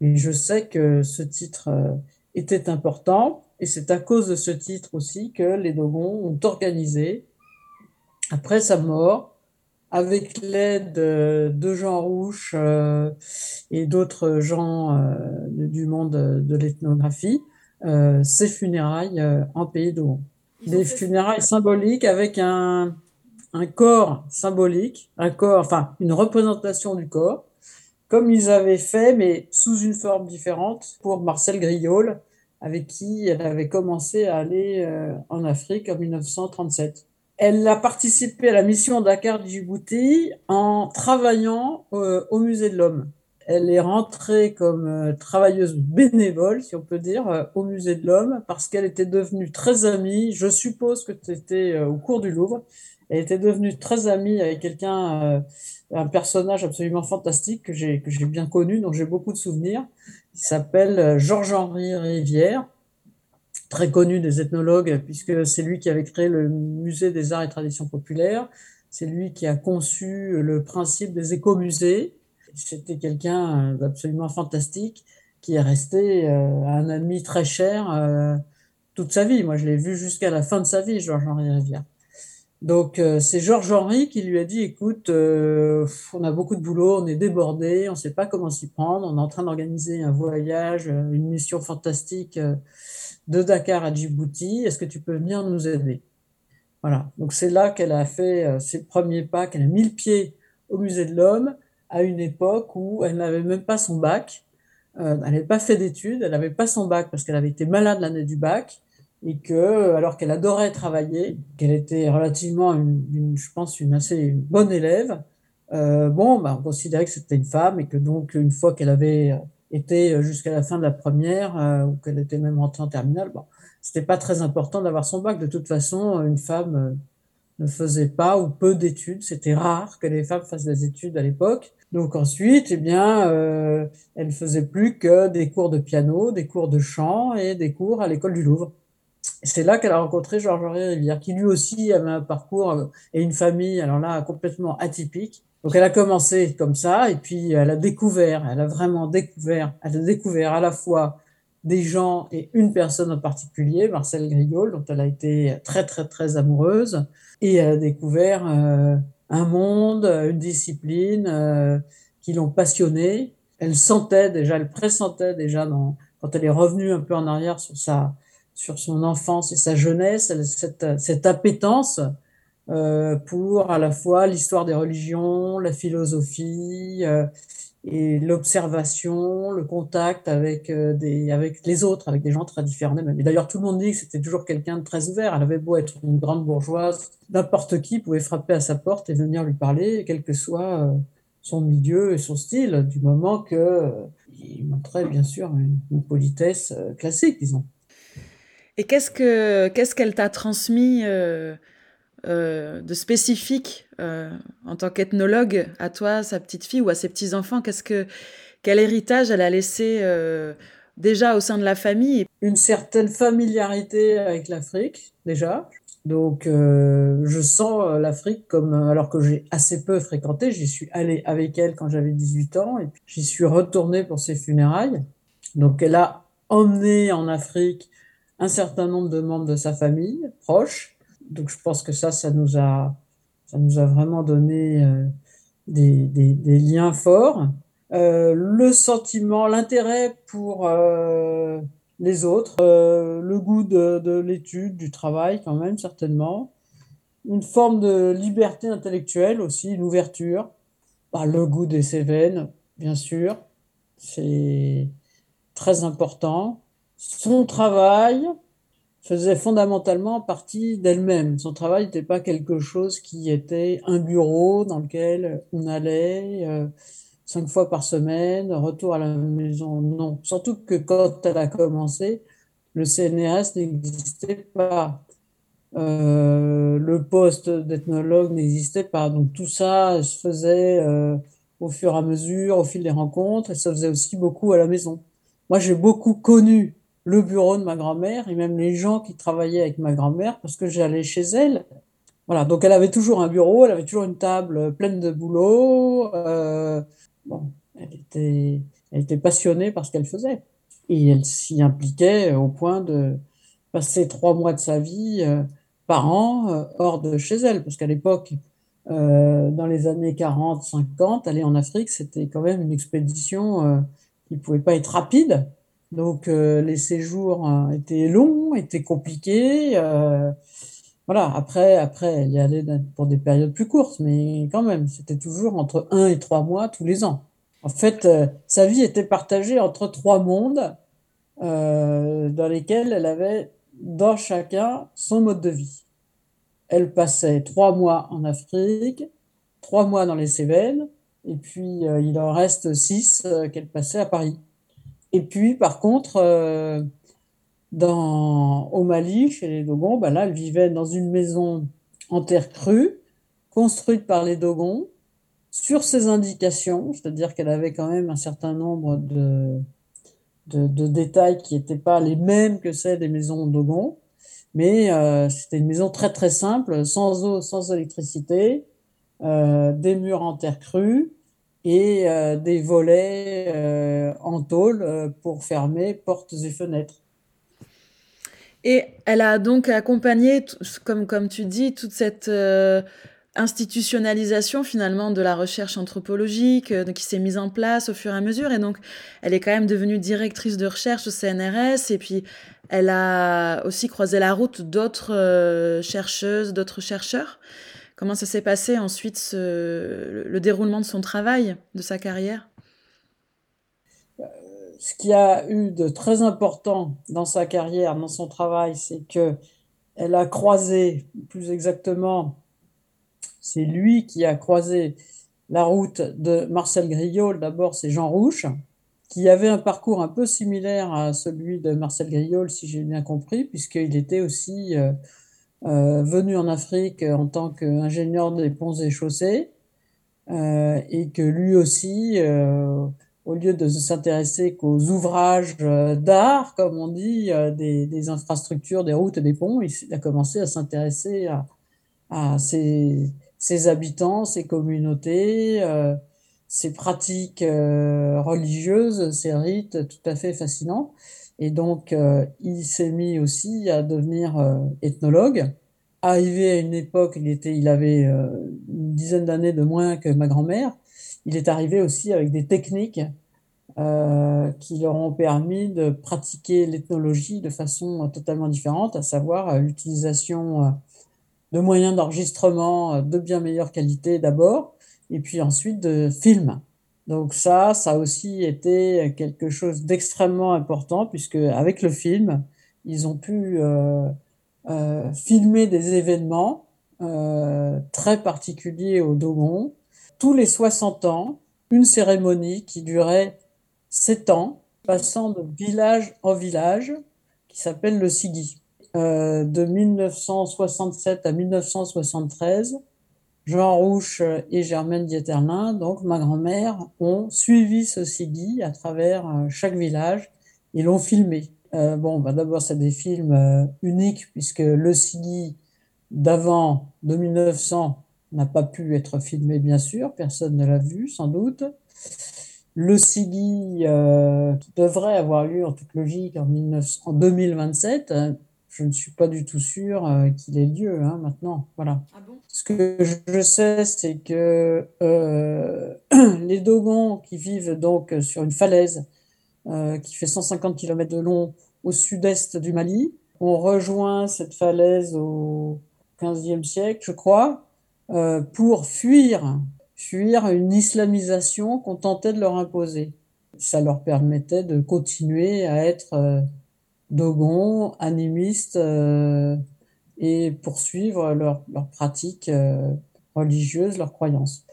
je sais que ce titre euh, était important. Et c'est à cause de ce titre aussi que les Dogons ont organisé, après sa mort, avec l'aide de Jean Rouche et d'autres gens du monde de l'ethnographie, ces funérailles en pays Dogon. Des funérailles symboliques avec un, un corps symbolique, un corps, enfin une représentation du corps, comme ils avaient fait, mais sous une forme différente pour Marcel Griol, avec qui elle avait commencé à aller euh, en Afrique en 1937. Elle a participé à la mission Dakar-Djibouti en travaillant euh, au Musée de l'Homme. Elle est rentrée comme euh, travailleuse bénévole, si on peut dire, au Musée de l'Homme parce qu'elle était devenue très amie. Je suppose que c'était au cours du Louvre. Elle était devenue très amie avec quelqu'un, un personnage absolument fantastique que j'ai bien connu, dont j'ai beaucoup de souvenirs. Il s'appelle Georges-Henri Rivière très connu des ethnologues, puisque c'est lui qui avait créé le musée des arts et traditions populaires. C'est lui qui a conçu le principe des écomusées. C'était quelqu'un d'absolument fantastique qui est resté euh, un ami très cher euh, toute sa vie. Moi, je l'ai vu jusqu'à la fin de sa vie, Georges-Henri Rivière. Donc, euh, c'est Georges-Henri qui lui a dit, écoute, on a beaucoup de boulot, on est débordé, on ne sait pas comment s'y prendre, on est en train d'organiser un voyage, une mission fantastique de Dakar à Djibouti, est-ce que tu peux venir nous aider? Voilà, donc c'est là qu'elle a fait euh, ses premiers pas, qu'elle a mis le pied au musée de l'homme à une époque où elle n'avait même pas son bac, euh, elle n'avait pas fait d'études, elle n'avait pas son bac parce qu'elle avait été malade l'année du bac, et que, alors qu'elle adorait travailler, qu'elle était relativement, une, je pense, une assez bonne élève, euh, bon, bah, on considérait que c'était une femme et que donc, une fois qu'elle avait euh, jusqu'à la fin de la première, euh, ou qu'elle était même rentrée en terminale. Bon, c'était pas très important d'avoir son bac. De toute façon, une femme euh, ne faisait pas ou peu d'études. C'était rare que les femmes fassent des études à l'époque. Donc ensuite, eh bien, euh, elle ne faisait plus que des cours de piano, des cours de chant et des cours à l'école du Louvre. C'est là qu'elle a rencontré Georges-Henri Rivière, qui lui aussi avait un parcours et une famille, alors là, complètement atypique. Donc elle a commencé comme ça et puis elle a découvert, elle a vraiment découvert, elle a découvert à la fois des gens et une personne en particulier, Marcel Griol, dont elle a été très très très amoureuse et elle a découvert euh, un monde, une discipline euh, qui l'ont passionnée. Elle sentait déjà, elle pressentait déjà dans, quand elle est revenue un peu en arrière sur sa sur son enfance et sa jeunesse, cette, cette appétence euh, pour à la fois l'histoire des religions, la philosophie euh, et l'observation, le contact avec euh, des avec les autres, avec des gens très différents d'elle-même. D'ailleurs, tout le monde dit que c'était toujours quelqu'un de très ouvert. Elle avait beau être une grande bourgeoise, n'importe qui pouvait frapper à sa porte et venir lui parler, quel que soit son milieu et son style, du moment que il montrait bien sûr une, politesse classique, disons. Et qu'est-ce que qu'est-ce qu'elle t'a transmis euh, de spécifique euh, en tant qu'ethnologue à toi, sa petite fille ou à ses petits enfants Qu'est-ce que quel héritage elle a laissé euh, déjà au sein de la famille? Une certaine familiarité avec l'Afrique déjà. Donc je sens l'Afrique comme alors que j'ai assez peu fréquenté, j'y suis allée avec elle quand j'avais 18 ans et j'y suis retournée pour ses funérailles. Donc elle a emmené en Afrique un certain nombre de membres de sa famille proches donc je pense que ça, ça nous a, ça nous a vraiment donné euh, des, liens forts. Euh, le sentiment, l'intérêt pour euh, les autres, le goût de, de l'étude, du travail quand même certainement, une forme de liberté intellectuelle aussi, une ouverture, bah, le goût des Cévennes, bien sûr, c'est très important. Son travail, faisait fondamentalement partie d'elle-même. Son travail n'était pas quelque chose qui était un bureau dans lequel on allait euh, cinq fois par semaine, retour à la maison. Non, surtout que quand elle a commencé, le CNRS n'existait pas. Euh, le poste d'ethnologue n'existait pas. Donc tout ça se faisait euh, au fur et à mesure, au fil des rencontres, et ça faisait aussi beaucoup à la maison. Moi, j'ai beaucoup connu le bureau de ma grand-mère et même les gens qui travaillaient avec ma grand-mère parce que j'allais chez elle. Voilà, donc elle avait toujours un bureau, elle avait toujours une table pleine de boulot. Euh, bon, elle était, elle était passionnée par ce qu'elle faisait et elle s'y impliquait au point de passer trois mois de sa vie euh, par an euh, hors de chez elle, parce qu'à l'époque, dans les années 40-50, aller en Afrique, c'était quand même une expédition qui ne pouvait pas être rapide. Donc euh, les séjours hein, étaient longs, étaient compliqués. Euh, voilà, après, après, elle y allait pour des périodes plus courtes, mais quand même, c'était toujours entre un et trois mois tous les ans. En fait, euh, sa vie était partagée entre trois mondes dans lesquels elle avait dans chacun son mode de vie. Elle passait trois mois en Afrique, trois mois dans les Cévennes, et puis il en reste six qu'elle passait à Paris. Et puis, par contre, dans, au Mali, chez les Dogons, là, elle vivait dans une maison en terre crue, construite par les Dogons, sur ses indications, c'est-à-dire qu'elle avait quand même un certain nombre de, de, détails qui n'étaient pas les mêmes que celles des maisons Dogons, mais euh, c'était une maison très très simple, sans eau, sans électricité, euh, des murs en terre crue et euh, des volets en tôle pour fermer portes et fenêtres. Et elle a donc accompagné, comme, comme tu dis, toute cette euh, institutionnalisation finalement de la recherche anthropologique euh, qui s'est mise en place au fur et à mesure. Et donc, elle est quand même devenue directrice de recherche au CNRS. Et puis, elle a aussi croisé la route d'autres euh, chercheuses, d'autres chercheurs. Comment ça s'est passé ensuite, le déroulement de son travail, de sa carrière? Ce qui a eu de très important dans sa carrière, dans son travail, c'est que elle a croisé, plus exactement, c'est lui qui a croisé la route de Marcel Griol. D'abord, c'est Jean Rouche, qui avait un parcours un peu similaire à celui de Marcel Griol, si j'ai bien compris, puisqu'il était aussi euh, euh, venu en Afrique en tant qu'ingénieur des ponts et chaussées, euh, et que lui aussi au lieu de s'intéresser qu'aux ouvrages euh, d'art, comme on dit, euh, des, infrastructures, des routes, des ponts, il a commencé à s'intéresser à, ses, habitants, ses communautés, euh, ses pratiques religieuses, ses rites tout à fait fascinants. Et donc, il s'est mis aussi à devenir ethnologue. Arrivé à une époque, il, était, il avait une dizaine d'années de moins que ma grand-mère, il est arrivé aussi avec des techniques euh, qui leur ont permis de pratiquer l'ethnologie de façon totalement différente, à savoir euh, l'utilisation euh, de moyens d'enregistrement de bien meilleure qualité d'abord, et puis ensuite de films. Donc ça, ça a aussi été quelque chose d'extrêmement important, puisque avec le film, ils ont pu filmer des événements très particuliers au Dogon, tous les 60 ans, une cérémonie qui durait sept ans, passant de village en village, qui s'appelle le Sigui. Euh, de 1967 à 1973, Jean Rouche et Germaine Dieterlin, donc ma grand-mère, ont suivi ce Sigui à travers euh, chaque village et l'ont filmé. Euh, bon, bah d'abord, c'est des films uniques puisque le Sigui d'avant, de 1900, n'a pas pu être filmé, bien sûr, personne ne l'a vu, sans doute. Le SIGI euh, devrait avoir lieu en toute logique en, 2027. Je ne suis pas du tout sûr euh, qu'il ait lieu hein, maintenant. Voilà. Ah Ce que je sais, c'est que euh, les Dogons qui vivent donc sur une falaise qui fait 150 km de long au sud-est du Mali ont rejoint cette falaise au 15e siècle, je crois, euh, pour fuir, fuir une islamisation qu'on tentait de leur imposer. Ça leur permettait de continuer à être euh, dogons, animistes euh, et poursuivre leurs leur pratiques religieuses, leurs croyances.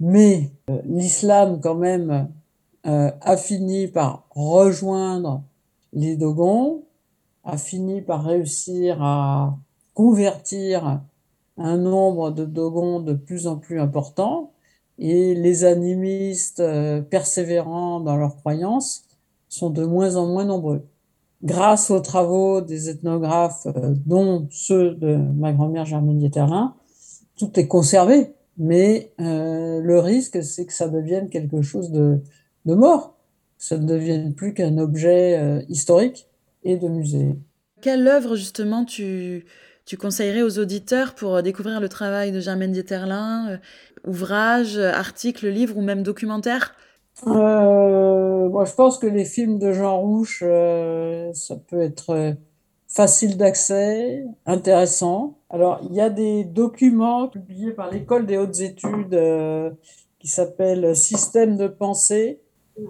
Mais l'islam, quand même, a fini par rejoindre les dogons, a fini par réussir à convertir un nombre de dogons de plus en plus important et les animistes euh, persévérants dans leurs croyances sont de moins en moins nombreux. Grâce aux travaux des ethnographes, euh, dont ceux de ma grand-mère Germaine Dieterlin, tout est conservé, mais euh, le risque, c'est que ça devienne quelque chose de, de mort, ça ne devienne plus qu'un objet historique et de musée. Quelle œuvre justement tu, tu conseillerais aux auditeurs pour euh, découvrir le travail de Germaine Dieterlin, euh, ouvrages, articles, livres ou même documentaires euh, moi, je pense que les films de Jean Rouche, ça peut être facile d'accès, intéressant. Alors, il y a des documents publiés par l'École des hautes études qui s'appellent Système de pensée,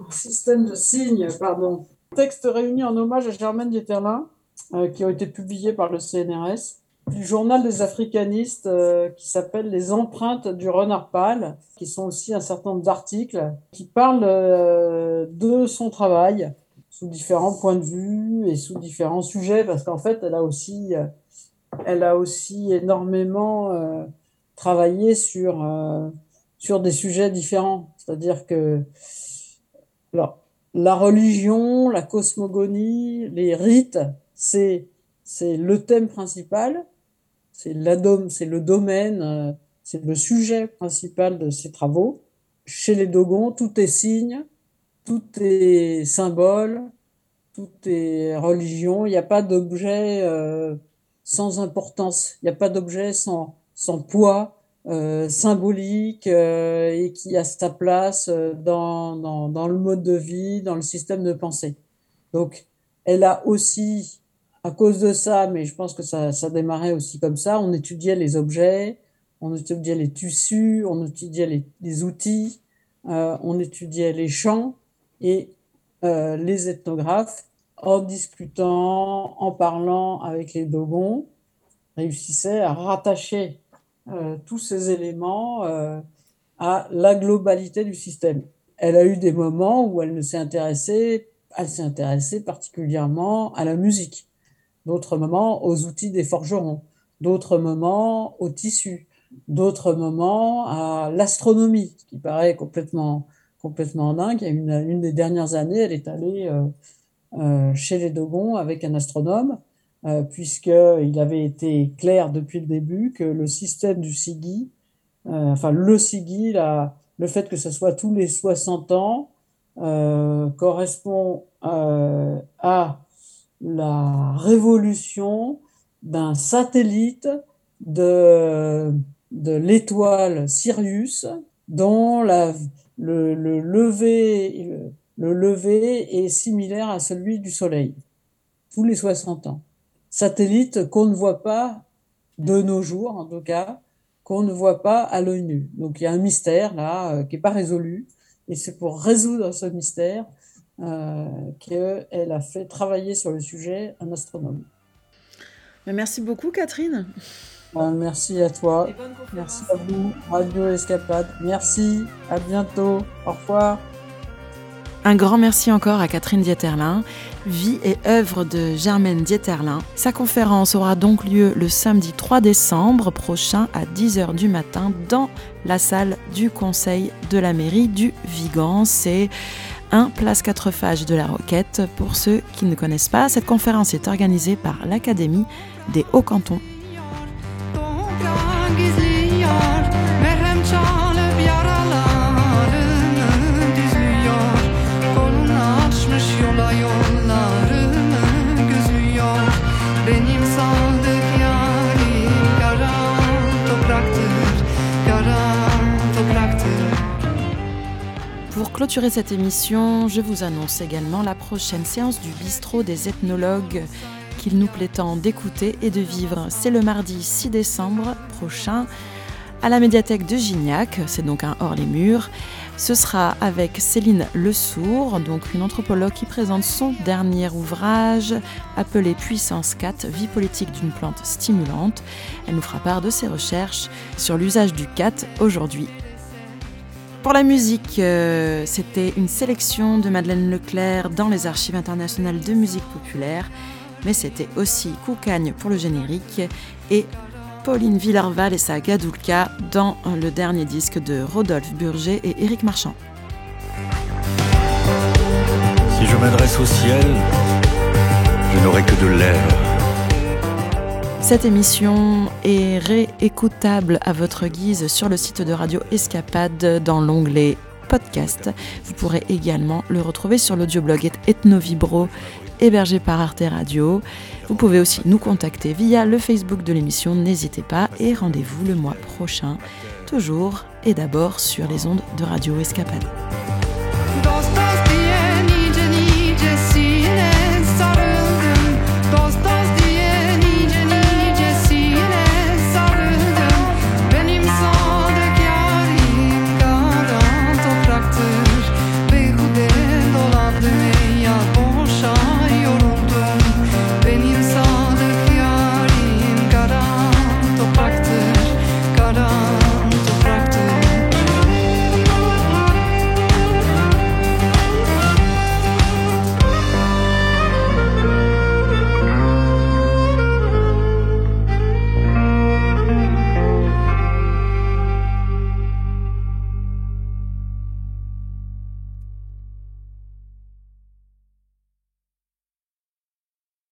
système de signes, pardon, Textes réunis en hommage à Germaine Dieterlin, euh, qui ont été publiés par le CNRS, du journal des africanistes euh, qui s'appelle Les empreintes du renard pâle, qui sont aussi un certain nombre d'articles qui parlent euh, de son travail sous différents points de vue et sous différents sujets, parce qu'en fait, elle a aussi, elle a aussi énormément travaillé sur, sur des sujets différents. C'est-à-dire que alors, la religion, la cosmogonie, les rites, c'est c'est le thème principal, c'est c'est le domaine, euh, c'est le sujet principal de ses travaux. Chez les Dogons, tout est signe, tout est symbole, tout est religion. Il n'y a pas d'objet euh, sans importance, il n'y a pas d'objet sans, sans poids, euh, symbolique et qui a sa place dans, dans, dans, le mode de vie, dans le système de pensée. Donc, elle a aussi, à cause de ça, mais je pense que ça, ça démarrait aussi comme ça, on étudiait les objets, on étudiait les tissus, on étudiait les, outils, euh, on étudiait les champs et euh, les ethnographes, en discutant, en parlant avec les Dogons, réussissaient à rattacher euh, tous ces éléments à la globalité du système. Elle a eu des moments où elle ne s'est intéressée, elle s'est intéressée particulièrement à la musique, d'autres moments aux outils des forgerons, d'autres moments au tissu, d'autres moments à l'astronomie, qui paraît complètement, complètement dingue. Une, des dernières années, elle est allée euh, euh, chez les Dogons avec un astronome euh, puisqu'il avait été clair depuis le début que le système du SIGI, euh, enfin le SIGI, le fait que ce soit tous les 60 ans, correspond à la révolution d'un satellite de, de l'étoile Sirius dont la, le, le, lever, le, le lever est similaire à celui du Soleil, tous les 60 ans satellite qu'on ne voit pas de nos jours, en tout cas, qu'on ne voit pas à l'œil nu. Donc il y a un mystère là euh, qui n'est pas résolu, et c'est pour résoudre ce mystère qu'elle a fait travailler sur le sujet un astronome. Merci beaucoup Catherine. Euh, merci à toi. Merci à vous, Radio Escapade. Merci, à bientôt. Au revoir. Un grand merci encore à Catherine Dieterlin, vie et œuvre de Germaine Dieterlin. Sa conférence aura donc lieu le samedi 3 décembre prochain à 10h du matin dans la salle du conseil de la mairie du Vigan. C'est un place 4 phages de la Roquette. Pour ceux qui ne connaissent pas, cette conférence est organisée par l'Académie des Hauts-Cantons. Clôturer cette émission, je vous annonce également la prochaine séance du bistrot des ethnologues qu'il nous plaît tant d'écouter et de vivre. C'est le mardi 6 décembre prochain à la médiathèque de Gignac, c'est donc un hors les murs. Ce sera avec Céline Lesourd, donc une anthropologue qui présente son dernier ouvrage appelé Puissance 4, vie politique d'une plante stimulante. Elle nous fera part de ses recherches sur l'usage du cat aujourd'hui. Pour la musique, euh, c'était une sélection de Madeleine Leclerc dans les archives internationales de musique populaire, mais c'était aussi Koukagne pour le générique et Pauline Villarval et sa Gadoulka dans le dernier disque de Rodolphe Burger et Éric Marchand. Si je m'adresse au ciel, je n'aurai que de l'air. Cette émission est réécoutable à votre guise sur le site de Radio Escapade dans l'onglet podcast. Vous pourrez également le retrouver sur l'audioblog Ethnovibro hébergé par Arte Radio. Vous pouvez aussi nous contacter via le Facebook de l'émission, n'hésitez pas et rendez-vous le mois prochain, toujours et d'abord sur les ondes de Radio Escapade.